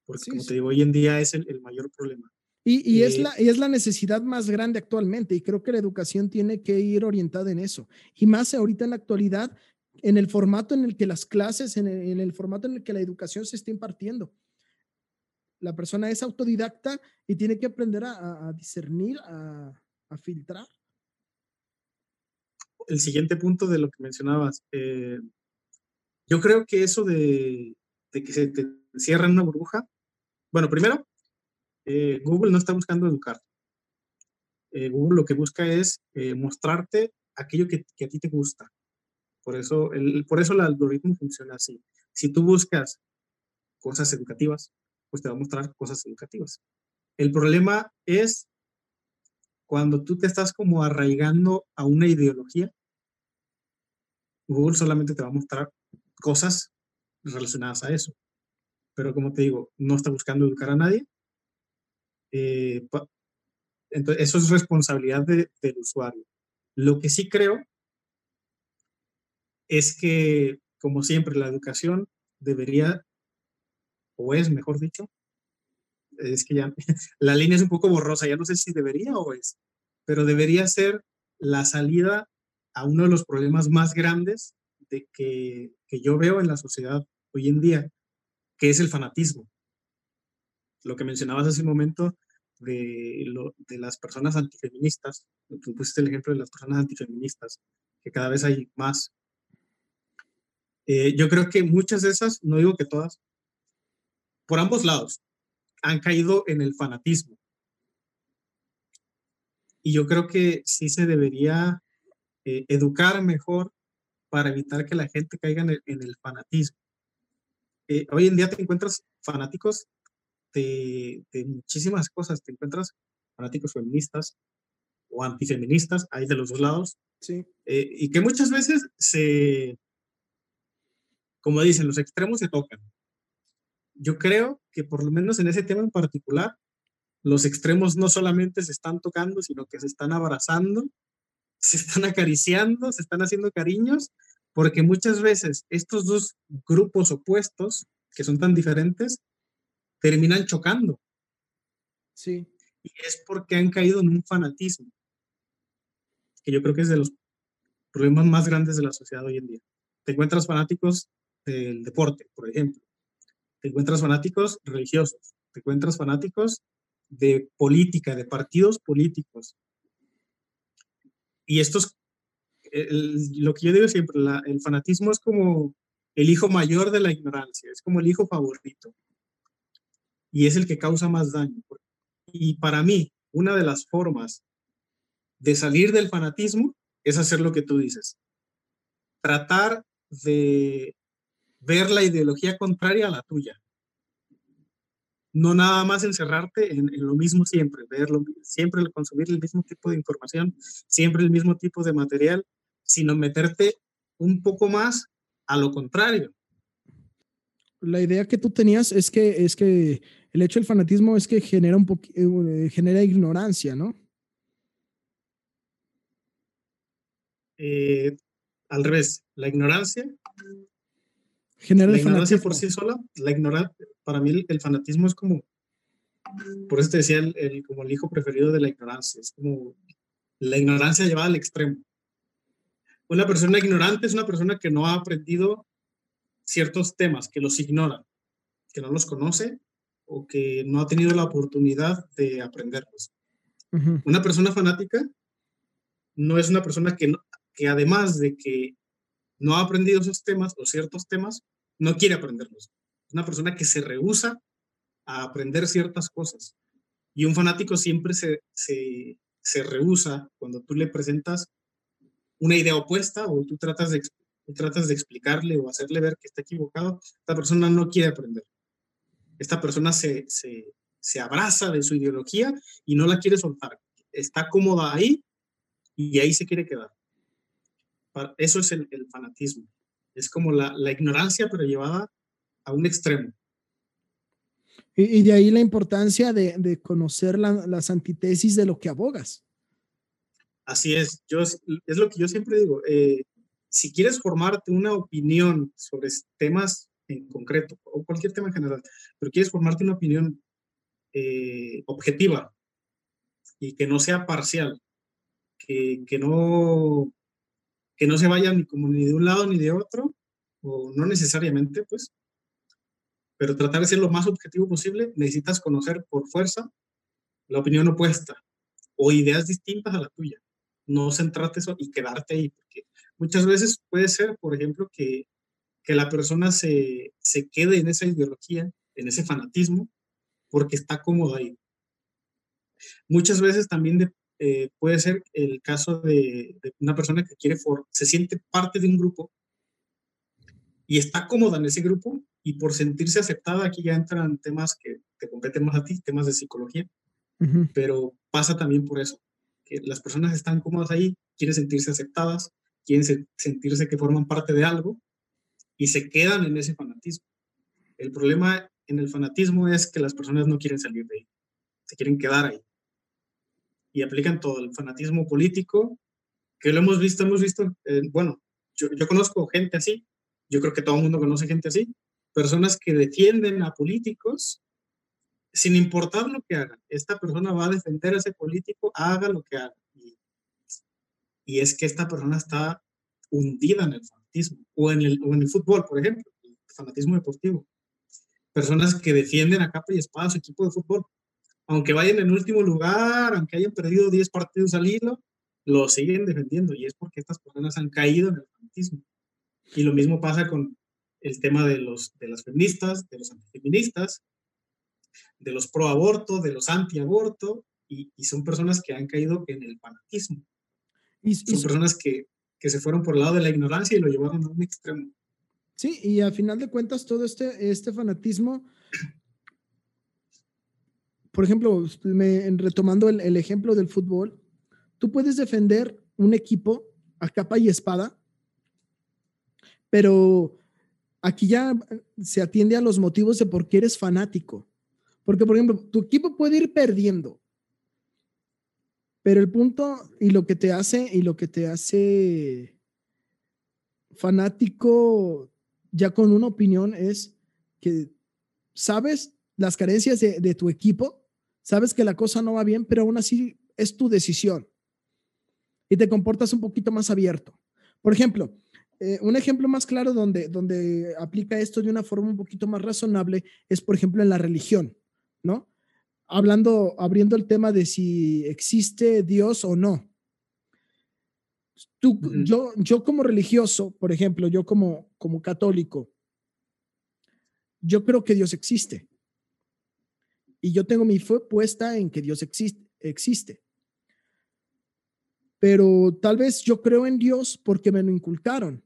Porque como te digo, hoy en día es el, el mayor problema. Y, y, es la, y es la necesidad más grande actualmente y creo que la educación tiene que ir orientada en eso. Y más ahorita en la actualidad, en el formato en el que las clases, en el, en el formato en el que la educación se está impartiendo. La persona es autodidacta y tiene que aprender a, discernir, a, filtrar el siguiente punto de lo que mencionabas, eh, yo creo que eso de, que se te cierra en una burbuja, bueno, primero, eh, Google no está buscando educar. Eh, Google lo que busca es mostrarte aquello que, a ti te gusta. Por eso, por eso el algoritmo funciona así. Si tú buscas cosas educativas, pues te va a mostrar cosas educativas. El problema es cuando tú te estás como arraigando a una ideología, Google solamente te va a mostrar cosas relacionadas a eso. Pero como te digo, no está buscando educar a nadie. Eh, entonces, eso es responsabilidad del usuario. Lo que sí creo es que, como siempre, la educación debería, o es, mejor dicho, es que ya [laughs] la línea es un poco borrosa, ya no sé si debería o es, pero debería ser la salida a uno de los problemas más grandes de que, que yo veo en la sociedad hoy en día, que es el fanatismo. Lo que mencionabas hace un momento de, lo, de las personas antifeministas, tú pusiste el ejemplo de las personas antifeministas, que cada vez hay más. Eh, yo creo que muchas de esas, no digo que todas, por ambos lados, han caído en el fanatismo. Y yo creo que sí se debería eh, educar mejor para evitar que la gente caiga en el, fanatismo. Eh, hoy en día te encuentras fanáticos de, muchísimas cosas, te encuentras fanáticos feministas o antifeministas, hay de los dos lados, sí. Eh, y que muchas veces se, como dicen, los extremos se tocan yo creo que por lo menos en ese tema en particular, los extremos no solamente se están tocando, sino que se están abrazando, [laughs] se están acariciando, se están haciendo cariños, porque muchas veces estos dos grupos opuestos, que son tan diferentes, terminan chocando. Sí. Y es porque han caído en un fanatismo, que yo creo que es de los problemas más grandes de la sociedad hoy en día. Te encuentras fanáticos del deporte, por ejemplo, te encuentras fanáticos religiosos, te encuentras fanáticos de política, de partidos políticos. Y esto es lo que yo digo siempre, el fanatismo es como el hijo mayor de la ignorancia, es como el hijo favorito. Y es el que causa más daño. Y para mí, una de las formas de salir del fanatismo es hacer lo que tú dices. Tratar de ver la ideología contraria a la tuya. No nada más encerrarte en, lo mismo siempre, verlo, siempre consumir el mismo tipo de información, siempre el mismo tipo de material, sino meterte un poco más a lo contrario. La idea que tú tenías es que, es que el hecho del fanatismo es que genera, un eh, genera ignorancia, ¿no? Eh, al revés, la ignorancia Genera la ignorancia por sí sola, la ignorancia, para mí el, fanatismo es como, por eso te decía, el, como el hijo preferido de la ignorancia, es como la ignorancia llevada al extremo. Una persona ignorante es una persona que no ha aprendido ciertos temas, que los ignora, que no los conoce o que no ha tenido la oportunidad de aprenderlos. Una persona fanática no es una persona que, que además de que no ha aprendido esos temas o ciertos temas, no quiere aprenderlos. Es una persona que se rehúsa a aprender ciertas cosas. Y un fanático siempre se, se, se rehúsa cuando tú le presentas una idea opuesta o tú tratas de, tratas de explicarle o hacerle ver que está equivocado, esta persona no quiere aprender. esta persona se, se, se abraza de su ideología y no la quiere soltar. Está cómoda ahí y ahí se quiere quedar. Eso es el, el fanatismo. Es como la, la, ignorancia, pero llevada a un extremo. Y, de ahí la importancia de, de conocer la, las antitesis de lo que abogas. Así es, yo, es lo que yo siempre digo. Eh, si quieres formarte una opinión sobre temas en concreto o cualquier tema en general, pero quieres formarte una opinión eh, objetiva y que no sea parcial, que, que, no, que no se vaya ni como ni de un lado ni de otro, o no necesariamente, pues, pero tratar de ser lo más objetivo posible, necesitas conocer por fuerza la opinión opuesta o ideas distintas a la tuya no centrarte eso y quedarte ahí, porque muchas veces puede ser, por ejemplo, que, que la persona se, se quede en esa ideología, en ese fanatismo, porque está cómodo ahí. Muchas veces también eh, puede ser el caso de, una persona que quiere, for, se siente parte de un grupo y está cómoda en ese grupo y por sentirse aceptada, aquí ya entran temas que te competen más a ti, temas de psicología, pero pasa también por eso que las personas están cómodas ahí, quieren sentirse aceptadas, quieren sentirse que forman parte de algo y se quedan en ese fanatismo. El problema en el fanatismo es que las personas no quieren salir de ahí, se quieren quedar ahí. Y aplican todo el fanatismo político, que lo hemos visto, hemos visto, eh, bueno, yo, yo conozco gente así, yo creo que todo el mundo conoce gente así, personas que defienden a políticos sin importar lo que hagan, esta persona va a defender a ese político, haga lo que haga. Y, es que esta persona está hundida en el fanatismo, o en el, o en el fútbol, por ejemplo, el fanatismo deportivo. Personas que defienden a capa y espada a su equipo de fútbol, aunque vayan en último lugar, aunque hayan perdido 10 partidos al hilo, lo siguen defendiendo, y es porque estas personas han caído en el fanatismo. Y lo mismo pasa con el tema de, los, de las feministas, de los antifeministas, de los pro aborto, de los anti aborto, y, son personas que han caído en el fanatismo. Y, son personas que, que, se fueron por el lado de la ignorancia y lo llevaron a un extremo. Sí, y al final de cuentas todo este, este fanatismo, por ejemplo, retomando el ejemplo del fútbol, tú puedes defender un equipo a capa y espada, pero aquí ya se atiende a los motivos de por qué eres fanático. Porque, por ejemplo, tu equipo puede ir perdiendo, pero el punto y lo que te hace y lo que te hace fanático ya con una opinión es que sabes las carencias de, tu equipo, sabes que la cosa no va bien, pero aún así es tu decisión y te comportas un poquito más abierto. Por ejemplo, eh, un ejemplo más claro donde, donde aplica esto de una forma un poquito más razonable es, por ejemplo, en la religión. ¿no? Hablando, abriendo el tema de si existe Dios o no. Tú, yo, yo como religioso, por ejemplo, yo como, como católico, yo creo que Dios existe. Y yo tengo mi fe puesta en que Dios existe. existe. Pero tal vez yo creo en Dios porque me lo inculcaron.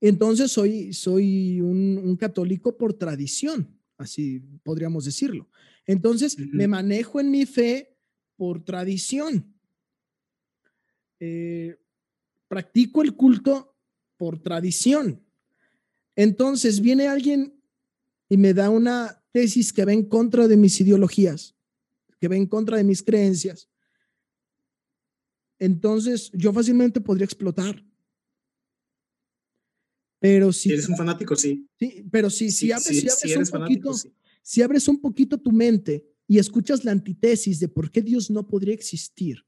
Entonces soy, soy un, católico por tradición, así podríamos decirlo. Entonces me manejo en mi fe por tradición. Eh, practico el culto por tradición. Entonces viene alguien y me da una tesis que va en contra de mis ideologías, que va en contra de mis creencias. Entonces yo fácilmente podría explotar. Pero si, eres un fanático, sí. Sí, pero si, si abres, un poquito, si abres un poquito tu mente y escuchas la antítesis de por qué Dios no podría existir,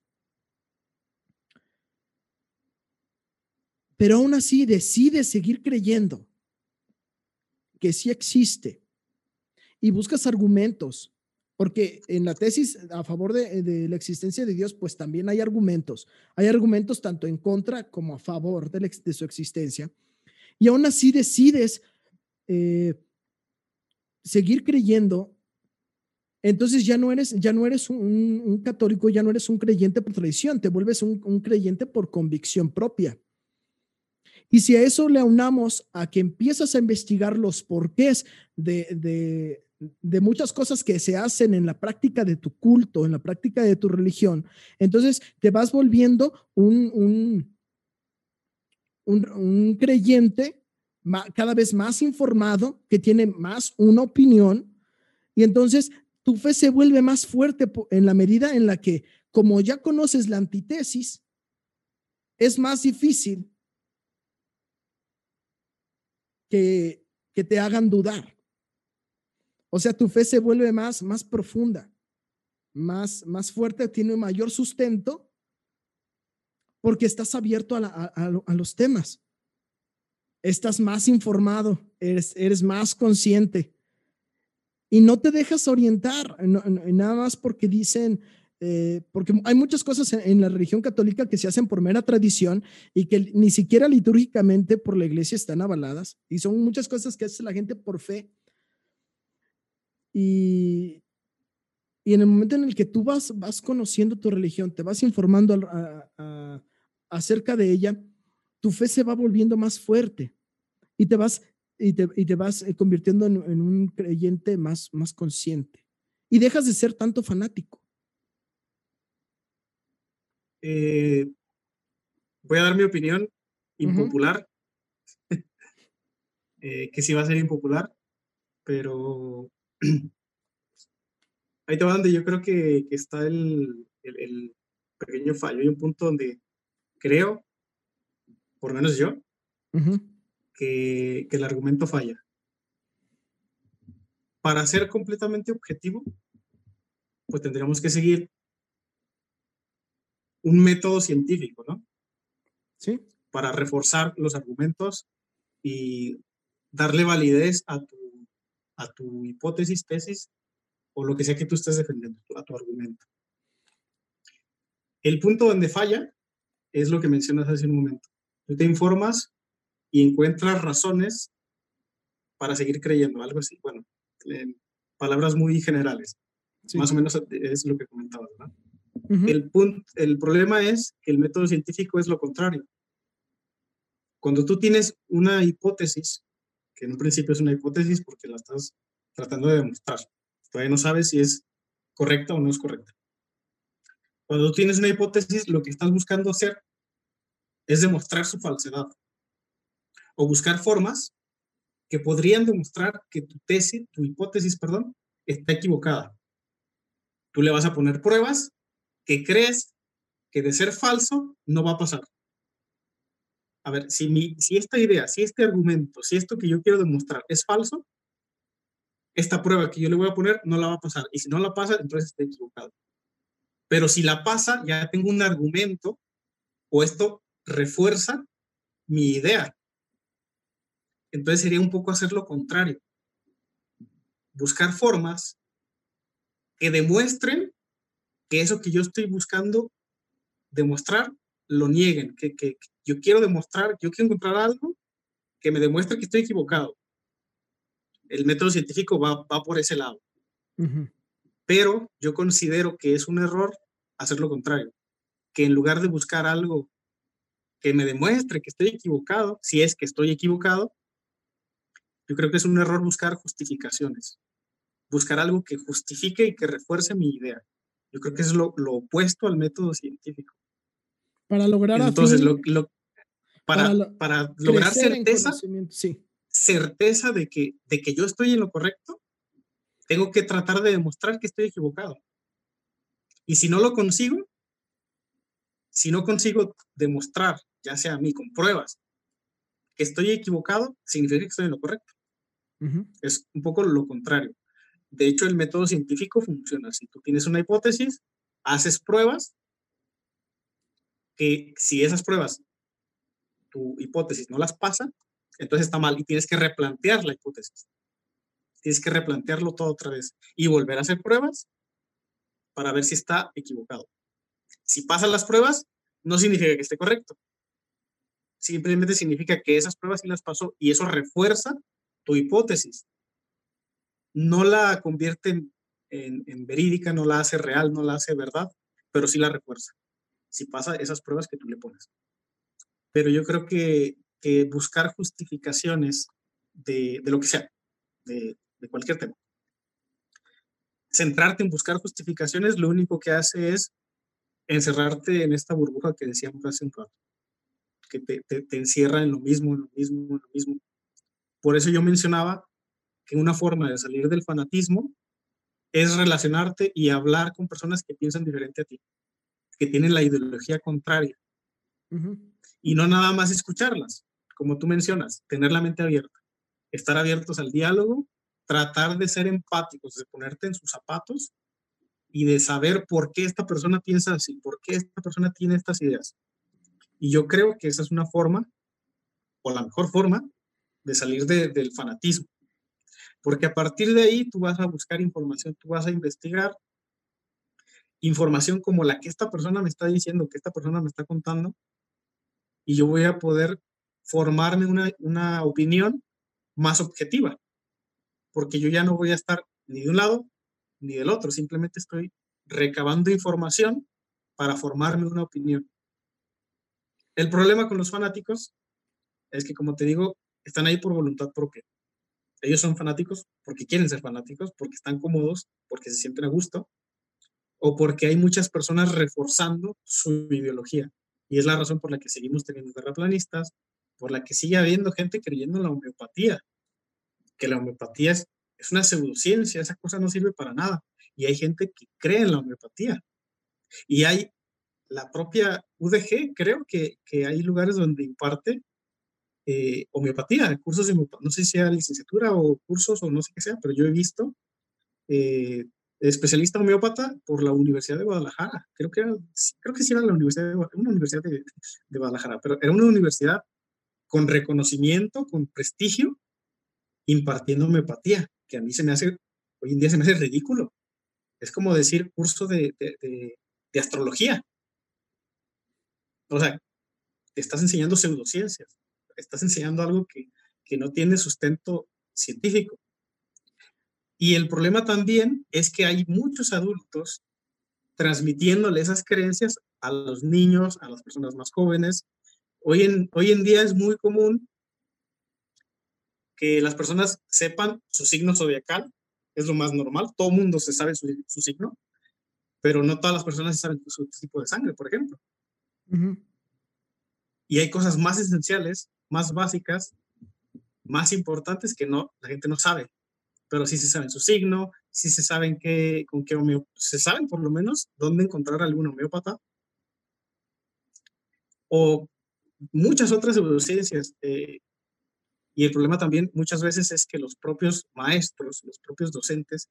pero aún así decides seguir creyendo que sí existe y buscas argumentos, porque en la tesis a favor de, la existencia de Dios, pues también hay argumentos. Hay argumentos tanto en contra como a favor de, su existencia y aún así decides eh, seguir creyendo, entonces ya no eres, ya no eres un, católico, ya no eres un creyente por tradición, te vuelves un, creyente por convicción propia. Y si a eso le aunamos a que empiezas a investigar los porqués de, de, muchas cosas que se hacen en la práctica de tu culto, en la práctica de tu religión, entonces te vas volviendo un, un, un, creyente cada vez más informado, que tiene más una opinión, y entonces tu fe se vuelve más fuerte en la medida en la que, como ya conoces la antítesis, es más difícil que, que te hagan dudar. O sea, tu fe se vuelve más, más profunda, más, más fuerte, tiene un mayor sustento porque estás abierto a, a, los temas. Estás más informado, eres, eres más consciente y no te dejas orientar, nada más porque dicen, eh, porque hay muchas cosas en, la religión católica que se hacen por mera tradición y que ni siquiera litúrgicamente por la iglesia están avaladas. Y son muchas cosas que hace la gente por fe. Y, y en el momento en el que tú vas, vas conociendo tu religión, te vas informando acerca de ella, tu fe se va volviendo más fuerte y te vas, y te, y te vas eh, convirtiendo en, en, un creyente más, más consciente y dejas de ser tanto fanático. Eh, voy a dar mi opinión impopular, [laughs] eh, que sí va a ser impopular, pero [clears throat] ahí te va donde yo creo que, está el, el, pequeño fallo. Hay un punto donde creo, por lo menos yo, que, que el argumento falla. Para ser completamente objetivo, pues tendríamos que seguir un método científico, ¿no? Sí. Para reforzar los argumentos y darle validez a tu, a tu hipótesis, tesis o lo que sea que tú estés defendiendo, a tu argumento. El punto donde falla es lo que mencionas hace un momento. Tú te informas y encuentras razones para seguir creyendo, algo así. Bueno, en palabras muy generales. Más o menos es lo que comentabas, ¿no? El, punto, el problema es que el método científico es lo contrario. Cuando tú tienes una hipótesis, que en un principio es una hipótesis porque la estás tratando de demostrar, todavía no sabes si es correcta o no es correcta. Cuando tú tienes una hipótesis, lo que estás buscando hacer es demostrar su falsedad o buscar formas que podrían demostrar que tu tesis, tu hipótesis, perdón, está equivocada. Tú le vas a poner pruebas que crees que de ser falso no va a pasar. A ver, si, mi, si esta idea, si este argumento, si esto que yo quiero demostrar es falso, esta prueba que yo le voy a poner no la va a pasar. Y si no la pasa, entonces está equivocado. Pero si la pasa, ya tengo un argumento o esto refuerza mi idea. Entonces sería un poco hacer lo contrario. Buscar formas que demuestren que eso que yo estoy buscando demostrar lo nieguen, que, que, yo quiero demostrar, yo quiero encontrar algo que me demuestre que estoy equivocado. El método científico va, va por ese lado. Pero yo considero que es un error hacer lo contrario, que en lugar de buscar algo que me demuestre que estoy equivocado, si es que estoy equivocado, yo creo que es un error buscar justificaciones, buscar algo que justifique y que refuerce mi idea. Yo creo que es lo, lo opuesto al método científico. Para lograr Entonces, lo, para, para, lograr certeza, sí. certeza de que, de que yo estoy en lo correcto, tengo que tratar de demostrar que estoy equivocado. Y si no lo consigo, si no consigo demostrar, ya sea a mí con pruebas, que estoy equivocado, significa que estoy en lo correcto. Es un poco lo contrario. De hecho, el método científico funciona así. Tú tienes una hipótesis, haces pruebas, que si esas pruebas, tu hipótesis no las pasa, entonces está mal y tienes que replantear la hipótesis. Tienes que replantearlo todo otra vez y volver a hacer pruebas para ver si está equivocado. Si pasan las pruebas, no significa que esté correcto. Simplemente significa que esas pruebas sí las pasó y eso refuerza tu hipótesis no la convierte en, verídica, no la hace real, no la hace verdad, pero sí la refuerza. Si pasa esas pruebas que tú le pones. Pero yo creo que buscar justificaciones de, lo que sea, de, cualquier tema. Centrarte en buscar justificaciones lo único que hace es encerrarte en esta burbuja que decíamos hace un rato, que te, te, encierra en lo mismo, en lo mismo, en lo mismo. Por eso yo mencionaba que una forma de salir del fanatismo es relacionarte y hablar con personas que piensan diferente a ti, que tienen la ideología contraria. Y no nada más escucharlas, como tú mencionas, tener la mente abierta, estar abiertos al diálogo, tratar de ser empáticos, de ponerte en sus zapatos y de saber por qué esta persona piensa así, por qué esta persona tiene estas ideas. Y yo creo que esa es una forma, o la mejor forma, de salir del fanatismo. Porque a partir de ahí tú vas a buscar información, tú vas a investigar información como la que esta persona me está diciendo, que esta persona me está contando, y yo voy a poder formarme una, una opinión más objetiva, porque yo ya no voy a estar ni de un lado ni del otro, simplemente estoy recabando información para formarme una opinión. El problema con los fanáticos es que, como te digo, están ahí por voluntad propia. Ellos son fanáticos porque quieren ser fanáticos, porque están cómodos, porque se sienten a gusto, o porque hay muchas personas reforzando su ideología. Y es la razón por la que seguimos teniendo terraplanistas, por la que sigue habiendo gente creyendo en la homeopatía, que la homeopatía es, es una pseudociencia, esa cosa no sirve para nada. Y hay gente que cree en la homeopatía. Y hay la propia UDG, creo que, que hay lugares donde imparte eh, homeopatía, cursos de homeopatía, no sé si sea licenciatura o cursos o no sé qué sea, pero yo he visto eh, especialista homeópata por la Universidad de Guadalajara. Creo que, creo que sí era la Universidad de, una universidad de, de, Guadalajara, pero era una universidad con reconocimiento, con prestigio, impartiendo homeopatía, que a mí se me hace, hoy en día se me hace ridículo. Es como decir curso de, de, de astrología. O sea, te estás enseñando pseudociencias estás enseñando algo que, que no tiene sustento científico. Y el problema también es que hay muchos adultos transmitiéndole esas creencias a los niños, a las personas más jóvenes. Hoy en, hoy en día es muy común que las personas sepan su signo zodiacal, es lo más normal, todo mundo se sabe su, su, signo, pero no todas las personas saben su tipo de sangre, por ejemplo. Uh -huh. Y hay cosas más esenciales más básicas, más importantes que no, la gente no sabe, pero sí se saben su signo, sí se saben que, con qué homeópata, se saben por lo menos dónde encontrar algún homeópata o muchas otras pseudociencias. Eh, y el problema también muchas veces es que los propios maestros, los propios docentes,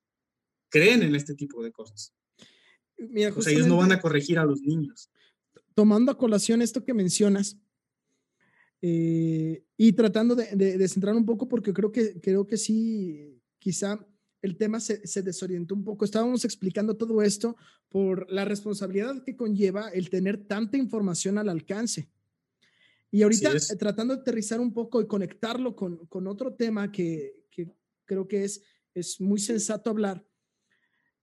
creen en este tipo de cosas. Mira, o sea, ellos no van a corregir a los niños. Tomando a colación esto que mencionas, eh, y tratando de, de, de, centrar un poco, porque creo que, creo que sí, quizá el tema se, se, desorientó un poco. Estábamos explicando todo esto por la responsabilidad que conlleva el tener tanta información al alcance. Y ahorita tratando de aterrizar un poco y conectarlo con, con otro tema que, que, creo que es, es muy sensato hablar,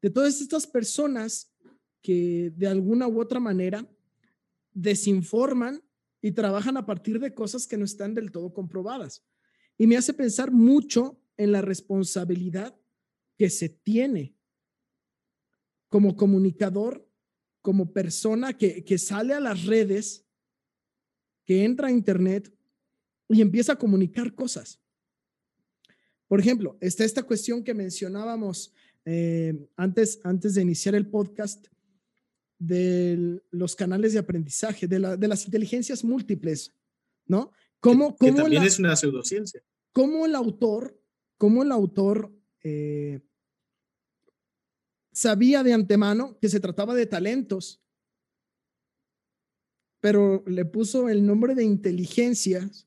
de todas estas personas que de alguna u otra manera desinforman y trabajan a partir de cosas que no están del todo comprobadas. Y me hace pensar mucho en la responsabilidad que se tiene como comunicador, como persona que, que sale a las redes, que entra a Internet y empieza a comunicar cosas. Por ejemplo, está esta cuestión que mencionábamos eh, antes, antes de iniciar el podcast de los canales de aprendizaje, de, la, de las inteligencias múltiples, ¿no? ¿Cómo, que, cómo que también la, es una pseudociencia. ¿Cómo el autor, cómo el autor eh, sabía de antemano que se trataba de talentos, pero le puso el nombre de inteligencias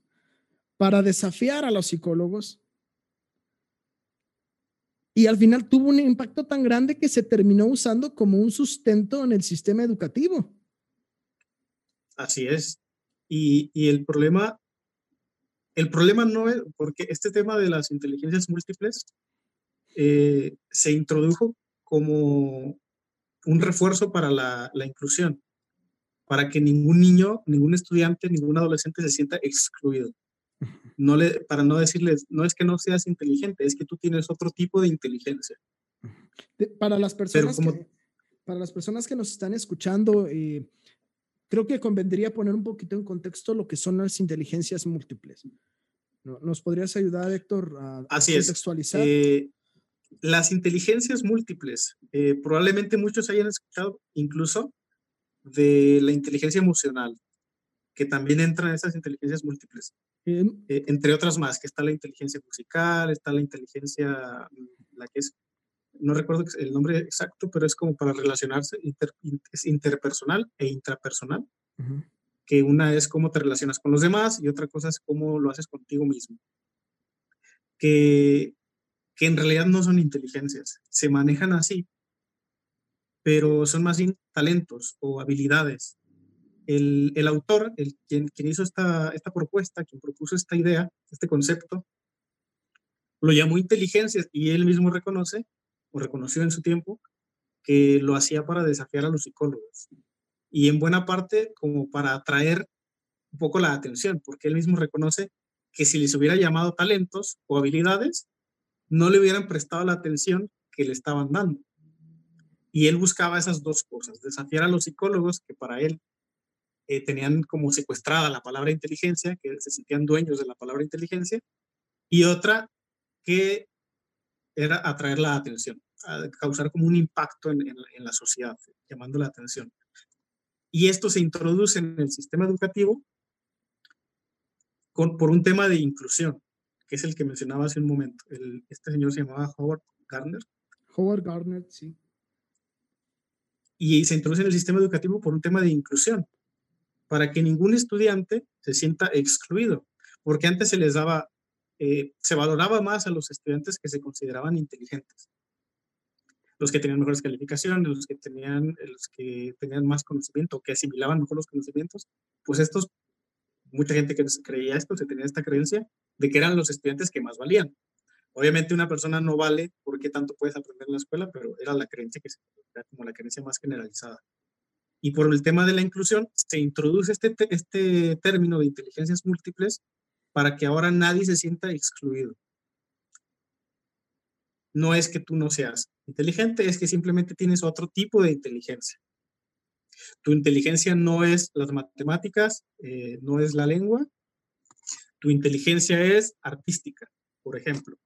para desafiar a los psicólogos y al final tuvo un impacto tan grande que se terminó usando como un sustento en el sistema educativo. Así es. Y, el problema, el problema no es, porque este tema de las inteligencias múltiples eh, se introdujo como un refuerzo para la, inclusión, para que ningún niño, ningún estudiante, ningún adolescente se sienta excluido. No le, para no decirles, no es que no seas inteligente, es que tú tienes otro tipo de inteligencia. para, las personas que, para las personas que nos están escuchando, eh, creo que convendría poner un poquito en contexto lo que son las inteligencias múltiples. ¿Nos podrías ayudar, Héctor, a, Así contextualizar? Eh, las inteligencias múltiples, eh, probablemente muchos hayan escuchado incluso de la inteligencia emocional, que también entran esas inteligencias múltiples. Eh, entre otras más, que está la inteligencia musical, está la inteligencia, mm, la que es, no recuerdo el nombre exacto, pero es como para relacionarse, es interpersonal e intrapersonal, que una es cómo te relacionas con los demás y otra cosa es cómo lo haces contigo mismo. Que, que en realidad no son inteligencias, se manejan así, pero son más bien talentos o habilidades el, autor, quien hizo esta, esta propuesta, quien propuso esta idea, este concepto, lo llamó inteligencia y él mismo reconoce, o reconoció en su tiempo, que lo hacía para desafiar a los psicólogos. Y en buena parte como para atraer un poco la atención, porque él mismo reconoce que si les hubiera llamado talentos o habilidades, no le hubieran prestado la atención que le estaban dando. Y él buscaba esas dos cosas, desafiar a los psicólogos, que para él eh, tenían como secuestrada la palabra inteligencia, que se sentían dueños de la palabra inteligencia, y otra que era atraer la atención, causar como un impacto en, la sociedad, llamando la atención. Y esto se introduce en el sistema educativo con, por un tema de inclusión, que es el que mencionaba hace un momento. este señor se llamaba Howard Gardner. Howard Gardner, sí. Y se introduce en el sistema educativo por un tema de inclusión para que ningún estudiante se sienta excluido, porque antes se les daba, eh, se valoraba más a los estudiantes que se consideraban inteligentes, los que tenían mejores calificaciones, los que tenían, los que tenían más conocimiento, que asimilaban mejor los conocimientos, pues estos, mucha gente que creía esto, se tenía esta creencia de que eran los estudiantes que más valían. Obviamente una persona no vale porque tanto puedes aprender en la escuela, pero era la creencia que se, era como la creencia más generalizada. Y por el tema de la inclusión, se introduce este, este término de inteligencias múltiples para que ahora nadie se sienta excluido. No es que tú no seas inteligente, es que simplemente tienes otro tipo de inteligencia. Tu inteligencia no es las matemáticas, eh, no es la lengua. Tu inteligencia es artística, por ejemplo.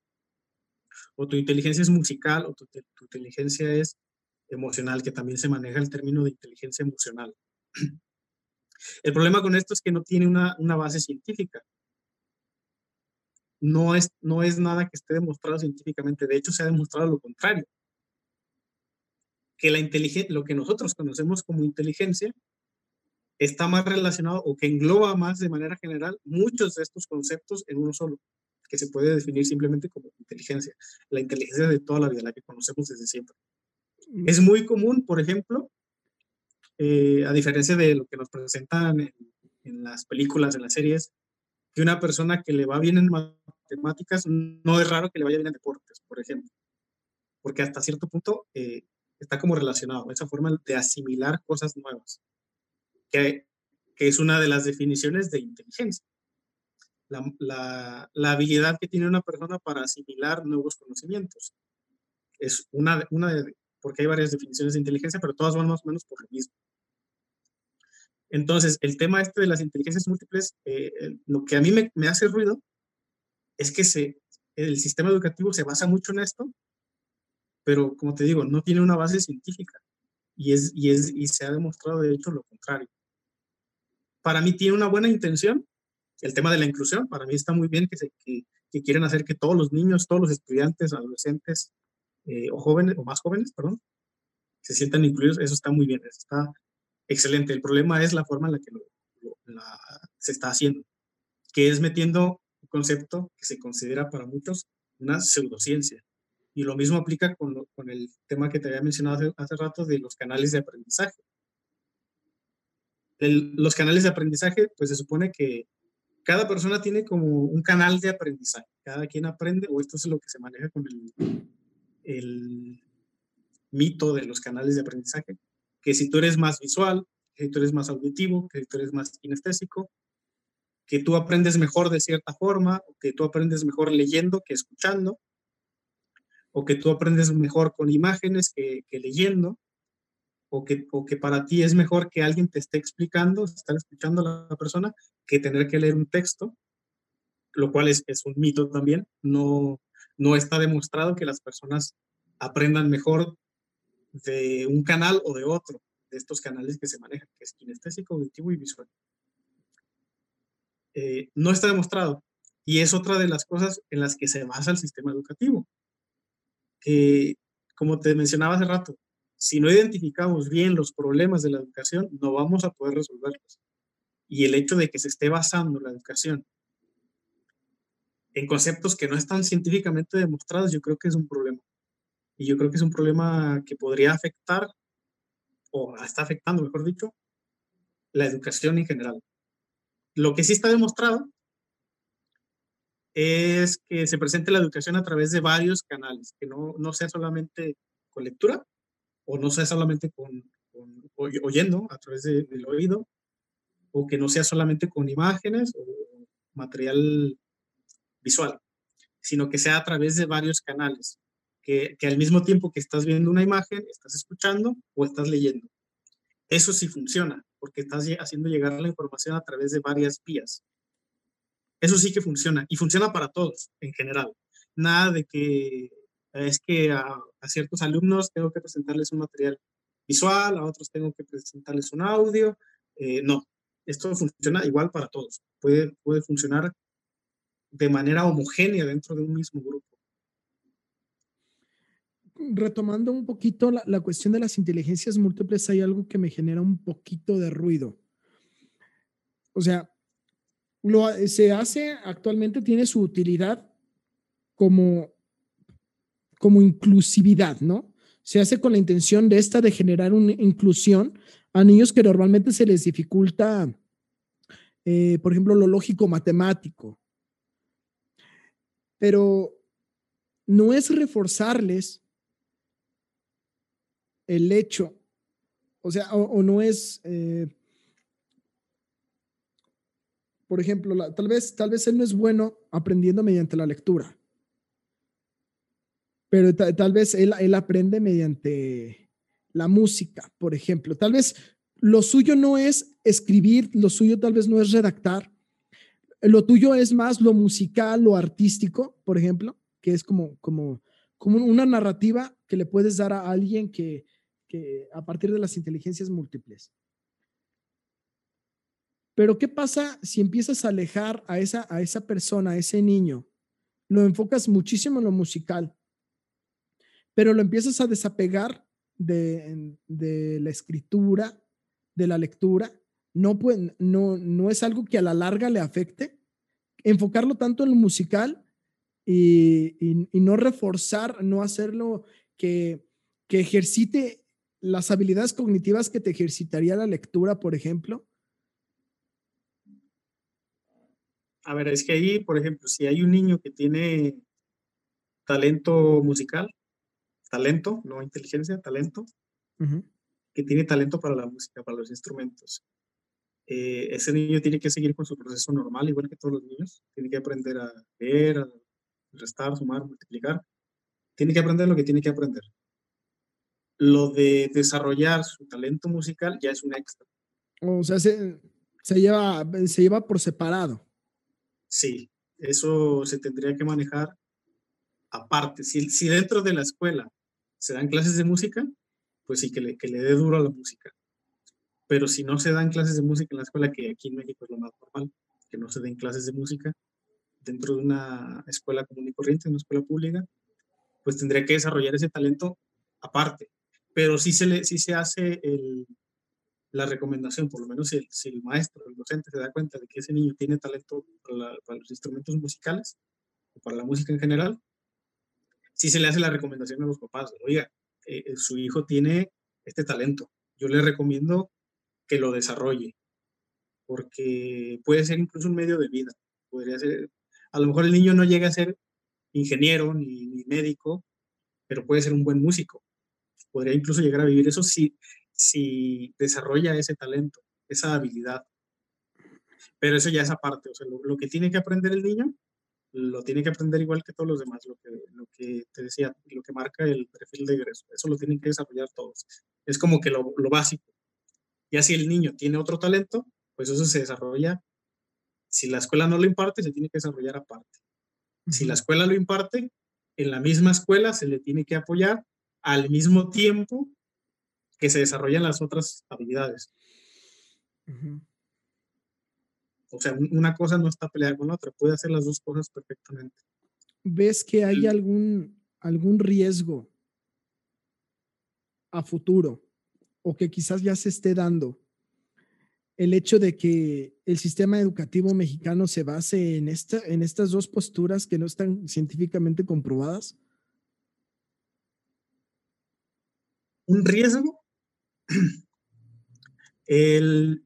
O tu inteligencia es musical, o tu inteligencia es emocional, que también se maneja el término de inteligencia emocional. [clears throat] El problema con esto es que no tiene una, base científica. No es, no es nada que esté demostrado científicamente. De hecho, se ha demostrado lo contrario. Que la lo que nosotros conocemos como inteligencia está más relacionado o que engloba más de manera general muchos de estos conceptos en uno solo, que se puede definir simplemente como inteligencia. La inteligencia de toda la vida, la que conocemos desde siempre. Es muy común, por ejemplo, eh, a diferencia de lo que nos presentan en, las películas, en las series, que una persona que le va bien en matemáticas, no es raro que le vaya bien en deportes, por ejemplo, porque hasta cierto punto eh, está como relacionado, esa forma de asimilar cosas nuevas, que, que es una de las definiciones de inteligencia. La, la, habilidad que tiene una persona para asimilar nuevos conocimientos. Es una, una de, porque hay varias definiciones de inteligencia, pero todas van más o menos por lo mismo. Entonces, el tema este de las inteligencias múltiples, eh, lo que a mí me, hace ruido es que se, el sistema educativo se basa mucho en esto, pero como te digo, no tiene una base científica y, es, y, es, y se ha demostrado de hecho lo contrario. Para mí tiene una buena intención, el tema de la inclusión, para mí está muy bien que, se, que, que quieren hacer que todos los niños, todos los estudiantes, adolescentes, eh, o jóvenes, o más jóvenes, perdón, se sientan incluidos, eso está muy bien, está excelente. El problema es la forma en la que se está haciendo, que es metiendo un concepto que se considera para muchos una pseudociencia. Y lo mismo aplica con, con el tema que te había mencionado hace, hace rato de los canales de aprendizaje. los canales de aprendizaje, pues se supone que cada persona tiene como un canal de aprendizaje. Cada quien aprende, o esto es lo que se maneja con el el mito de los canales de aprendizaje, que si tú eres más visual, que si tú eres más auditivo, que si tú eres más kinestésico, que tú aprendes mejor de cierta forma, que tú aprendes mejor leyendo que escuchando, o que tú aprendes mejor con imágenes que, leyendo, o que, o que para ti es mejor que alguien te esté explicando, estar escuchando a la persona, que tener que leer un texto, lo cual es, es un mito también. No, no está demostrado que las personas aprendan mejor de un canal o de otro, de estos canales que se manejan, que es kinestésico, auditivo y visual. Eh, no está demostrado. Y es otra de las cosas en las que se basa el sistema educativo. Que, como te mencionaba hace rato, si no identificamos bien los problemas de la educación, no vamos a poder resolverlos. Y el hecho de que se esté basando la educación en conceptos que no están científicamente demostrados, yo creo que es un problema. Y yo creo que es un problema que podría afectar, o está afectando, mejor dicho, la educación en general. Lo que sí está demostrado es que se presente la educación a través de varios canales, que no, no sea solamente con lectura o no sea solamente con, oyendo a través del oído o que no sea solamente con imágenes o material visual, sino que sea a través de varios canales, que, al mismo tiempo que estás viendo una imagen, estás escuchando o estás leyendo. Eso sí funciona, porque estás haciendo llegar la información a través de varias vías. Eso sí que funciona y funciona para todos en general. Nada de que es que a, ciertos alumnos tengo que presentarles un material visual, a otros tengo que presentarles un audio. Eh, no, esto funciona igual para todos. Puede, puede funcionar de manera homogénea dentro de un mismo grupo. Retomando un poquito la, la, cuestión de las inteligencias múltiples, hay algo que me genera un poquito de ruido. O sea, lo, se hace actualmente, tiene su utilidad como, como inclusividad, ¿no? Se hace con la intención de esta de generar una inclusión a niños que normalmente se les dificulta, eh, por ejemplo, lo lógico matemático, pero no es reforzarles el hecho, o sea, o, no es, eh, por ejemplo, tal, vez, tal vez él no es bueno aprendiendo mediante la lectura, pero tal vez él, él aprende mediante la música, por ejemplo. Tal vez lo suyo no es escribir, lo suyo tal vez no es redactar, lo tuyo es más lo musical, lo artístico, por ejemplo, que es como, como, como una narrativa que le puedes dar a alguien que, que a partir de las inteligencias múltiples. Pero ¿qué pasa si empiezas a alejar a esa, a esa persona, a ese niño? Lo enfocas muchísimo en lo musical, pero lo empiezas a desapegar de, de la escritura, de la lectura, no, no, no es algo que a la larga le afecte. Enfocarlo tanto en lo musical y, no reforzar, no hacerlo que, que ejercite las habilidades cognitivas que te ejercitaría la lectura, por ejemplo. A ver, es que ahí, por ejemplo, si hay un niño que tiene talento musical, talento, no inteligencia, talento, que tiene talento para la música, para los instrumentos, eh, ese niño tiene que seguir con su proceso normal, igual que todos los niños. Tiene que aprender a leer, a restar, sumar, multiplicar. Tiene que aprender lo que tiene que aprender. Lo de desarrollar su talento musical ya es un extra. O sea, se, se, lleva, se lleva por separado. Sí, eso se tendría que manejar aparte. Si, si dentro de la escuela se dan clases de música, pues sí, que le, que le dé duro a la música pero si no se dan clases de música en la escuela, que aquí en México es lo más normal, que no se den clases de música dentro de una escuela común y corriente, una escuela pública, pues tendría que desarrollar ese talento aparte. Pero sí se, le, sí se hace el, la recomendación, por lo menos si el, maestro, el docente se da cuenta de que ese niño tiene talento para, los instrumentos musicales o para la música en general, sí se le hace la recomendación a los papás, oiga, eh, su hijo tiene este talento, yo le recomiendo que lo desarrolle, porque puede ser incluso un medio de vida. Podría ser, a lo mejor el niño no llega a ser ingeniero ni, médico, pero puede ser un buen músico. Podría incluso llegar a vivir eso si, si desarrolla ese talento, esa habilidad. Pero eso ya es aparte, lo, que tiene que aprender el niño, lo tiene que aprender igual que todos los demás, lo que, lo que te decía, lo que marca el perfil de egreso, eso lo tienen que desarrollar todos. Es como que lo, lo básico. Y así el niño tiene otro talento, pues eso se desarrolla. Si la escuela no lo imparte, se tiene que desarrollar aparte. Si la escuela lo imparte, en la misma escuela se le tiene que apoyar al mismo tiempo que se desarrollan las otras habilidades. O sea, una cosa no está peleada con la otra, puede hacer las dos cosas perfectamente. ¿Ves que hay algún, algún riesgo a futuro o que quizás ya se esté dando el hecho de que el sistema educativo mexicano se base en, esta, en estas dos posturas que no están científicamente comprobadas? Un riesgo. [clears throat] El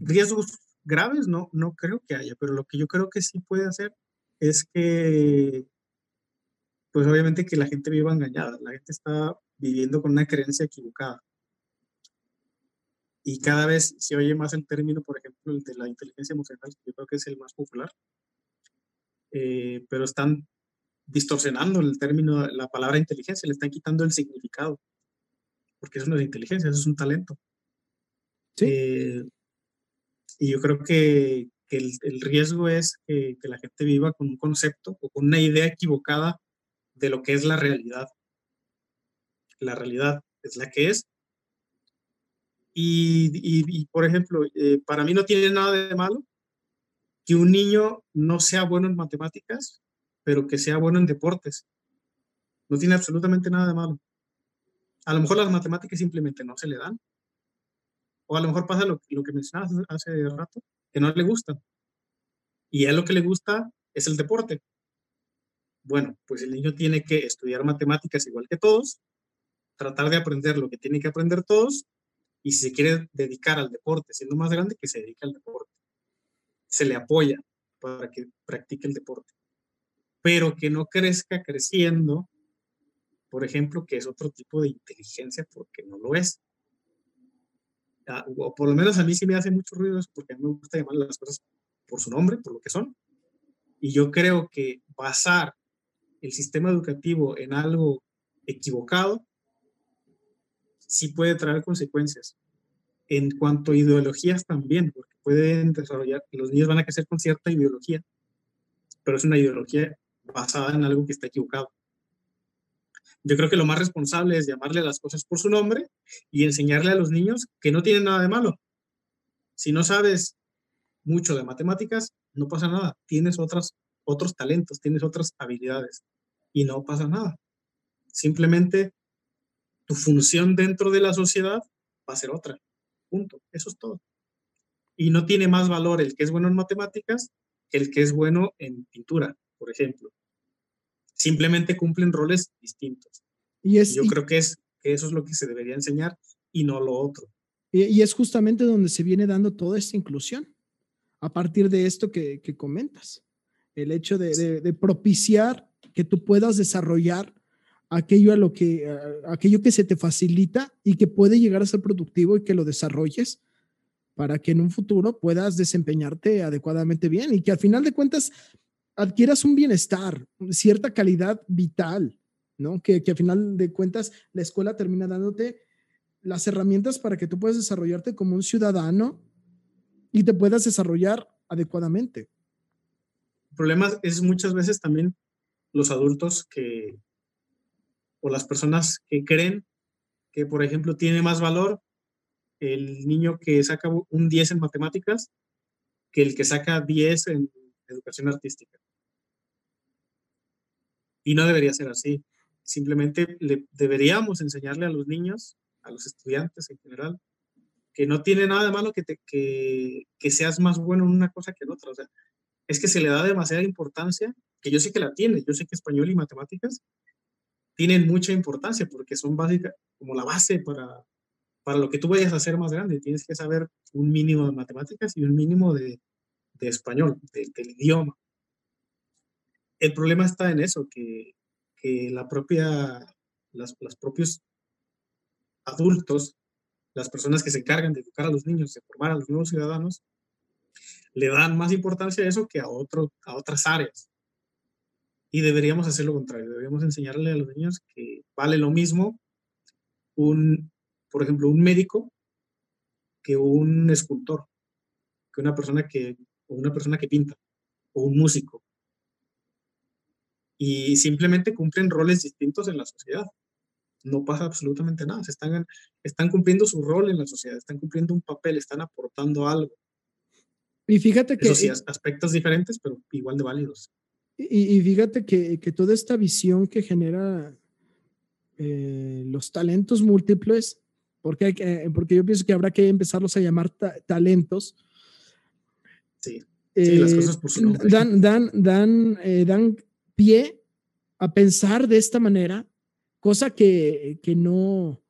riesgos graves no, no creo que haya, pero lo que yo creo que sí puede hacer es que, pues obviamente que la gente viva engañada, la gente está viviendo con una creencia equivocada. Y cada vez se oye más el término, por ejemplo, el de la inteligencia emocional, yo creo que es el más popular, eh, pero están distorsionando el término, la palabra inteligencia, le están quitando el significado, porque eso no es inteligencia, eso es un talento. Sí. Eh, y yo creo que, el, riesgo es que, la gente viva con un concepto o con una idea equivocada de lo que es la realidad. La realidad es la que es. Y, por ejemplo, eh, para mí no tiene nada de malo que un niño no sea bueno en matemáticas, pero que sea bueno en deportes. No tiene absolutamente nada de malo. A lo mejor las matemáticas simplemente no se le dan, o a lo mejor pasa lo, lo que mencionabas hace rato, que no le gusta. Y a lo que le gusta es el deporte. Bueno, pues el niño tiene que estudiar matemáticas igual que todos, tratar de aprender lo que tiene que aprender todos, y si se quiere dedicar al deporte siendo más grande, que se dedique al deporte. Se le apoya para que practique el deporte. Pero que no crezca creciendo, por ejemplo, que es otro tipo de inteligencia, porque no lo es. Ah, o por lo menos a mí sí me hace mucho ruido eso porque a mí me gusta llamar las cosas por su nombre, por lo que son. Y yo creo que basar el sistema educativo en algo equivocado sí puede traer consecuencias. En cuanto a ideologías también, porque pueden desarrollar, los niños van a crecer con cierta ideología, pero es una ideología basada en algo que está equivocado. Yo creo que lo más responsable es llamarle las cosas por su nombre y enseñarle a los niños que no tienen nada de malo. Si no sabes mucho de matemáticas, no pasa nada. Tienes otros, otros talentos, tienes otras habilidades y no pasa nada. Simplemente tu función dentro de la sociedad va a ser otra. Punto. Eso es todo. Y no tiene más valor el que es bueno en matemáticas que el que es bueno en pintura, por ejemplo simplemente cumplen roles distintos. Y es, Yo creo que, es, que eso es lo que se debería enseñar y no lo otro. Y, es justamente donde se viene dando toda esta inclusión, a partir de esto que, que comentas, el hecho de, de, propiciar que tú puedas desarrollar aquello a lo que aquello que se te facilita y que puede llegar a ser productivo y que lo desarrolles para que en un futuro puedas desempeñarte adecuadamente bien y que al final de cuentas adquieras un bienestar, cierta calidad vital, ¿no? Que, que a final de cuentas la escuela termina dándote las herramientas para que tú puedas desarrollarte como un ciudadano y te puedas desarrollar adecuadamente. El problema es muchas veces también los adultos que, o las personas que creen que, por ejemplo, tiene más valor el niño que saca un 10 en matemáticas que el que saca 10 en educación artística. Y no debería ser así. Simplemente le, deberíamos enseñarle a los niños, a los estudiantes en general, que no tiene nada de malo que, te, que, que seas más bueno en una cosa que en otra. O sea, es que se le da demasiada importancia, que yo sé que la tiene, yo sé que español y matemáticas tienen mucha importancia porque son básicas, como la base para, para lo que tú vayas a hacer más grande. Tienes que saber un mínimo de matemáticas y un mínimo de, de español, del idioma. El problema está en eso, que, que la propia, las, los propios adultos, las personas que se encargan de educar a los niños, de formar a los nuevos ciudadanos, le dan más importancia a eso que a, otro, a otras áreas. Y deberíamos hacer lo contrario, deberíamos enseñarle a los niños que vale lo mismo un, por ejemplo, un médico que un escultor, que una persona que, o una persona que pinta, o un músico. Y simplemente cumplen roles distintos en la sociedad. No pasa absolutamente nada. Se están, están cumpliendo su rol en la sociedad, están cumpliendo un papel, están aportando algo. Y fíjate que... sí, aspectos diferentes, pero igual de válidos. Y, fíjate que, que, toda esta visión que genera eh, los talentos múltiples, porque, hay que, porque yo pienso que habrá que empezarlos a llamar talentos. Sí, sí las cosas por su eh, nombre. Dan, dan, dan, eh, dan pie a pensar de esta manera, cosa que, que no,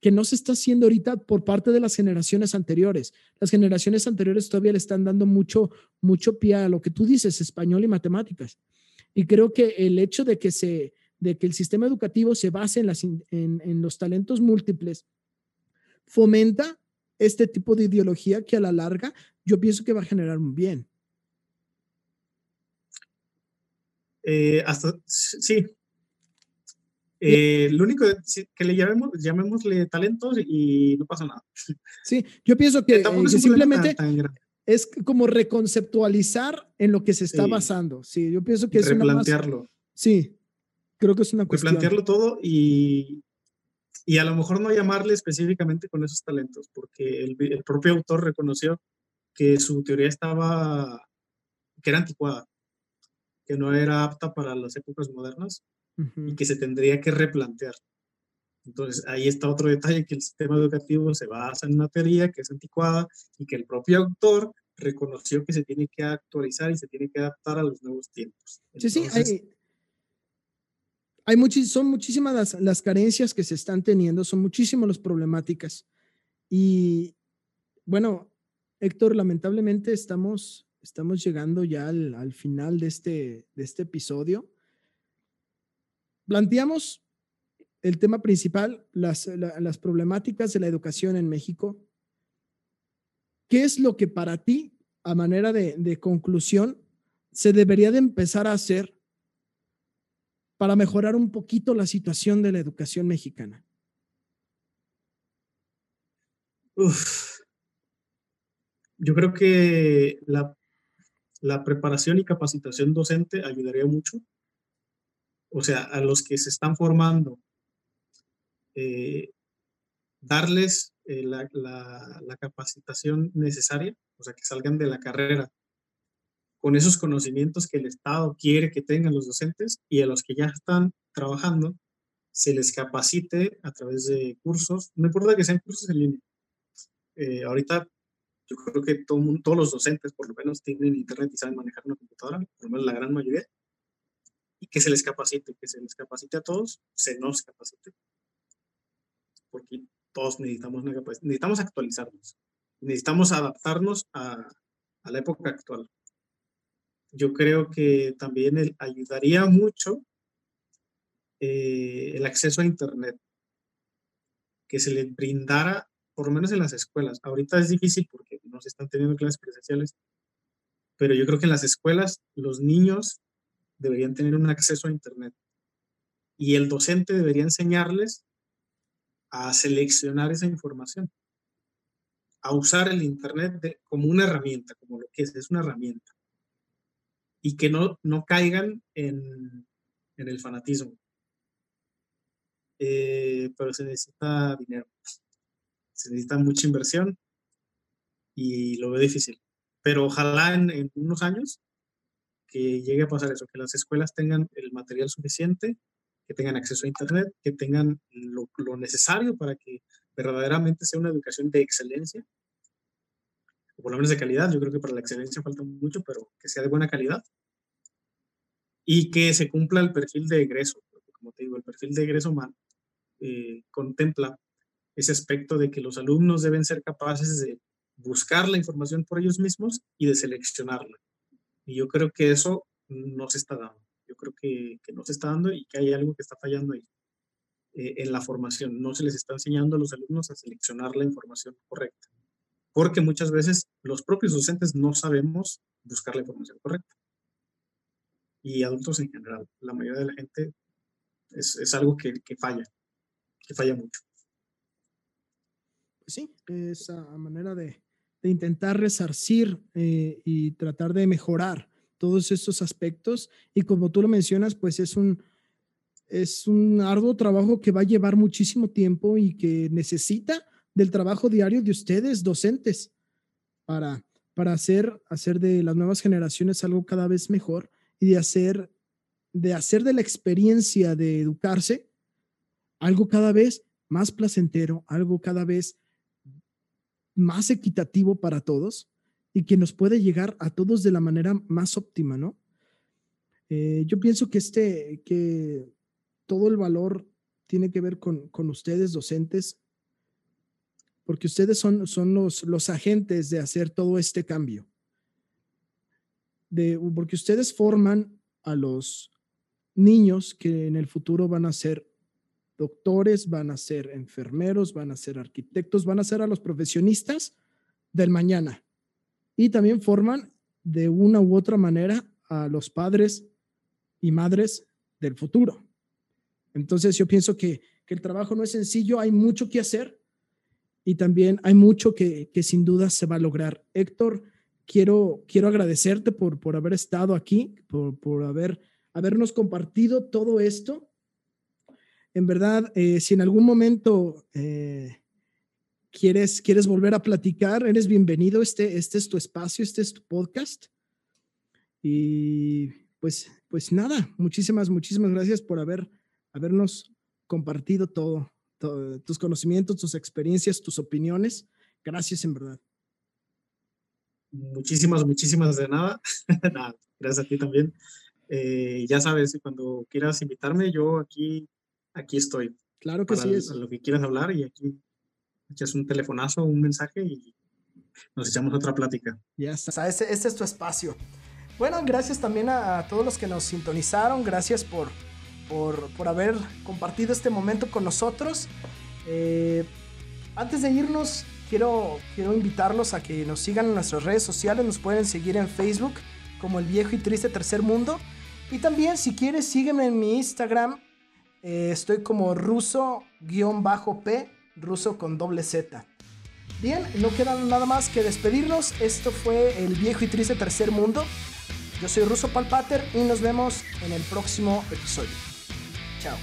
que no se está haciendo ahorita por parte de las generaciones anteriores. Las generaciones anteriores todavía le están dando mucho, mucho pie a lo que tú dices, español y matemáticas. Y creo que el hecho de que, se, de que el sistema educativo se base en, las, en, en los talentos múltiples fomenta este tipo de ideología que a la larga yo pienso que va a generar un bien. Eh, sí, eh, lo único que le llamemos, llamémosle talentos y no pasa nada. Sí, yo pienso que, eh, simplemente es como reconceptualizar en lo que se está basando. Sí, yo pienso que es replantearlo. sí, creo que es una cuestión. Replantearlo todo y, y a lo mejor no llamarle específicamente con esos talentos, porque el, el propio autor reconoció que su teoría estaba, que era anticuada, que no era apta para las épocas modernas y que se tendría que replantear. Entonces, ahí está otro detalle, que el sistema educativo se basa en una teoría que es anticuada y que el propio autor reconoció que se tiene que actualizar y se tiene que adaptar a los nuevos tiempos. sí, sí, hay, hay son muchísimas las, las, carencias que se están teniendo, son muchísimas las problemáticas. Y bueno, Héctor, lamentablemente estamos, estamos llegando ya al, al final de este, de este episodio planteamos el tema principal, las, las problemáticas de la educación en México. ¿Qué es lo que para ti, a manera de, de conclusión, se debería de empezar a hacer para mejorar un poquito la situación de la educación mexicana? Yo creo que la, la, preparación y capacitación docente ayudaría mucho o sea, a los que se están formando, eh, darles eh, la, capacitación necesaria, o sea, que salgan de la carrera con esos conocimientos que el Estado quiere que tengan los docentes y a los que ya están trabajando, se les capacite a través de cursos, no importa que sean cursos en línea. Eh, ahorita yo creo que todos los docentes por lo menos tienen internet y saben manejar una computadora, por lo menos la gran mayoría y que se les capacite, que se les capacite a todos, se nos capacite, porque todos necesitamos, necesitamos actualizarnos, necesitamos adaptarnos a, a la época actual. Yo creo que también ayudaría mucho eh, el acceso a Internet, que se les brindara, por lo menos en las escuelas. Ahorita es difícil porque no se están teniendo clases presenciales, pero yo creo que en las escuelas los niños deberían tener un acceso a Internet. Y el docente debería enseñarles a seleccionar esa información, a usar el Internet como una herramienta, como lo que es, es una herramienta. Y que no, no caigan en, en el fanatismo. Eh, pero se necesita dinero, se necesita mucha inversión y lo veo difícil. Pero ojalá en, en unos años que llegue a pasar eso, que las escuelas tengan el material suficiente, que tengan acceso a Internet, que tengan lo, necesario para que verdaderamente sea una educación de excelencia, o por lo menos de calidad. Yo creo que para la excelencia falta mucho, pero que sea de buena calidad. Y que se cumpla el perfil de egreso, como te digo, el perfil de egreso eh, contempla ese aspecto de que los alumnos deben ser capaces de buscar la información por ellos mismos y de seleccionarla. Y yo creo que eso no se está dando. Yo creo que, que no se está dando y que hay algo que está fallando ahí eh, en la formación. No se les está enseñando a los alumnos a seleccionar la información correcta. porque muchas veces los propios docentes no sabemos buscar la información correcta. Y adultos en general, la mayoría de la gente es, es algo que, que, falla, que falla mucho. Sí, esa manera de, de intentar resarcir eh, y tratar de mejorar todos estos aspectos. Y como tú lo mencionas, pues es un, es un arduo trabajo que va a llevar muchísimo tiempo y que necesita del trabajo diario de ustedes, docentes, para, para hacer, hacer de las nuevas generaciones algo cada vez mejor y de hacer, de hacer de la experiencia de educarse algo cada vez más placentero, algo cada vez más equitativo para todos y que nos puede llegar a todos de la manera más óptima, ¿no? Eh, yo pienso que este, que todo el valor tiene que ver con, con ustedes, docentes, porque ustedes son, son los, los agentes de hacer todo este cambio. De, porque ustedes forman a los niños que en el futuro van a ser doctores, van a ser enfermeros, van a ser arquitectos, van a ser a los profesionistas del mañana. Y también forman de una u otra manera a los padres y madres del futuro. Entonces yo pienso que, el trabajo no es sencillo, hay mucho que hacer y también hay mucho que, sin duda se va a lograr. Héctor, quiero, quiero agradecerte por, por haber estado aquí, por, por haber, habernos compartido todo esto. En verdad, eh, si en algún momento eh, quieres, quieres volver a platicar, eres bienvenido. Este, este es tu espacio, este es tu podcast. Y pues, pues nada, muchísimas, muchísimas gracias por haber habernos compartido todo, tus conocimientos, tus experiencias, tus opiniones. Gracias en verdad. Muchísimas, muchísimas de nada. [laughs] gracias a ti también. Eh, ya sabes, cuando quieras invitarme, yo aquí, aquí estoy. Claro que sí. Es. lo que quieras hablar y aquí echas un telefonazo, un mensaje y nos echamos otra plática. Ya está. Este, este es tu espacio. Bueno, gracias también a todos los que nos sintonizaron. Gracias por por, por haber compartido este momento con nosotros. Eh, antes de irnos, quiero, quiero invitarlos a que nos sigan en nuestras redes sociales. Nos pueden seguir en Facebook como El Viejo y Triste Tercer Mundo. Y también, si quieres, sígueme en mi Instagram. Eh, estoy como ruso-p, ruso con doble Z. Bien, no queda nada más que despedirnos. Esto fue El Viejo y Triste Tercer Mundo. Yo soy Ruso Palpater y nos vemos en el próximo episodio. Chao.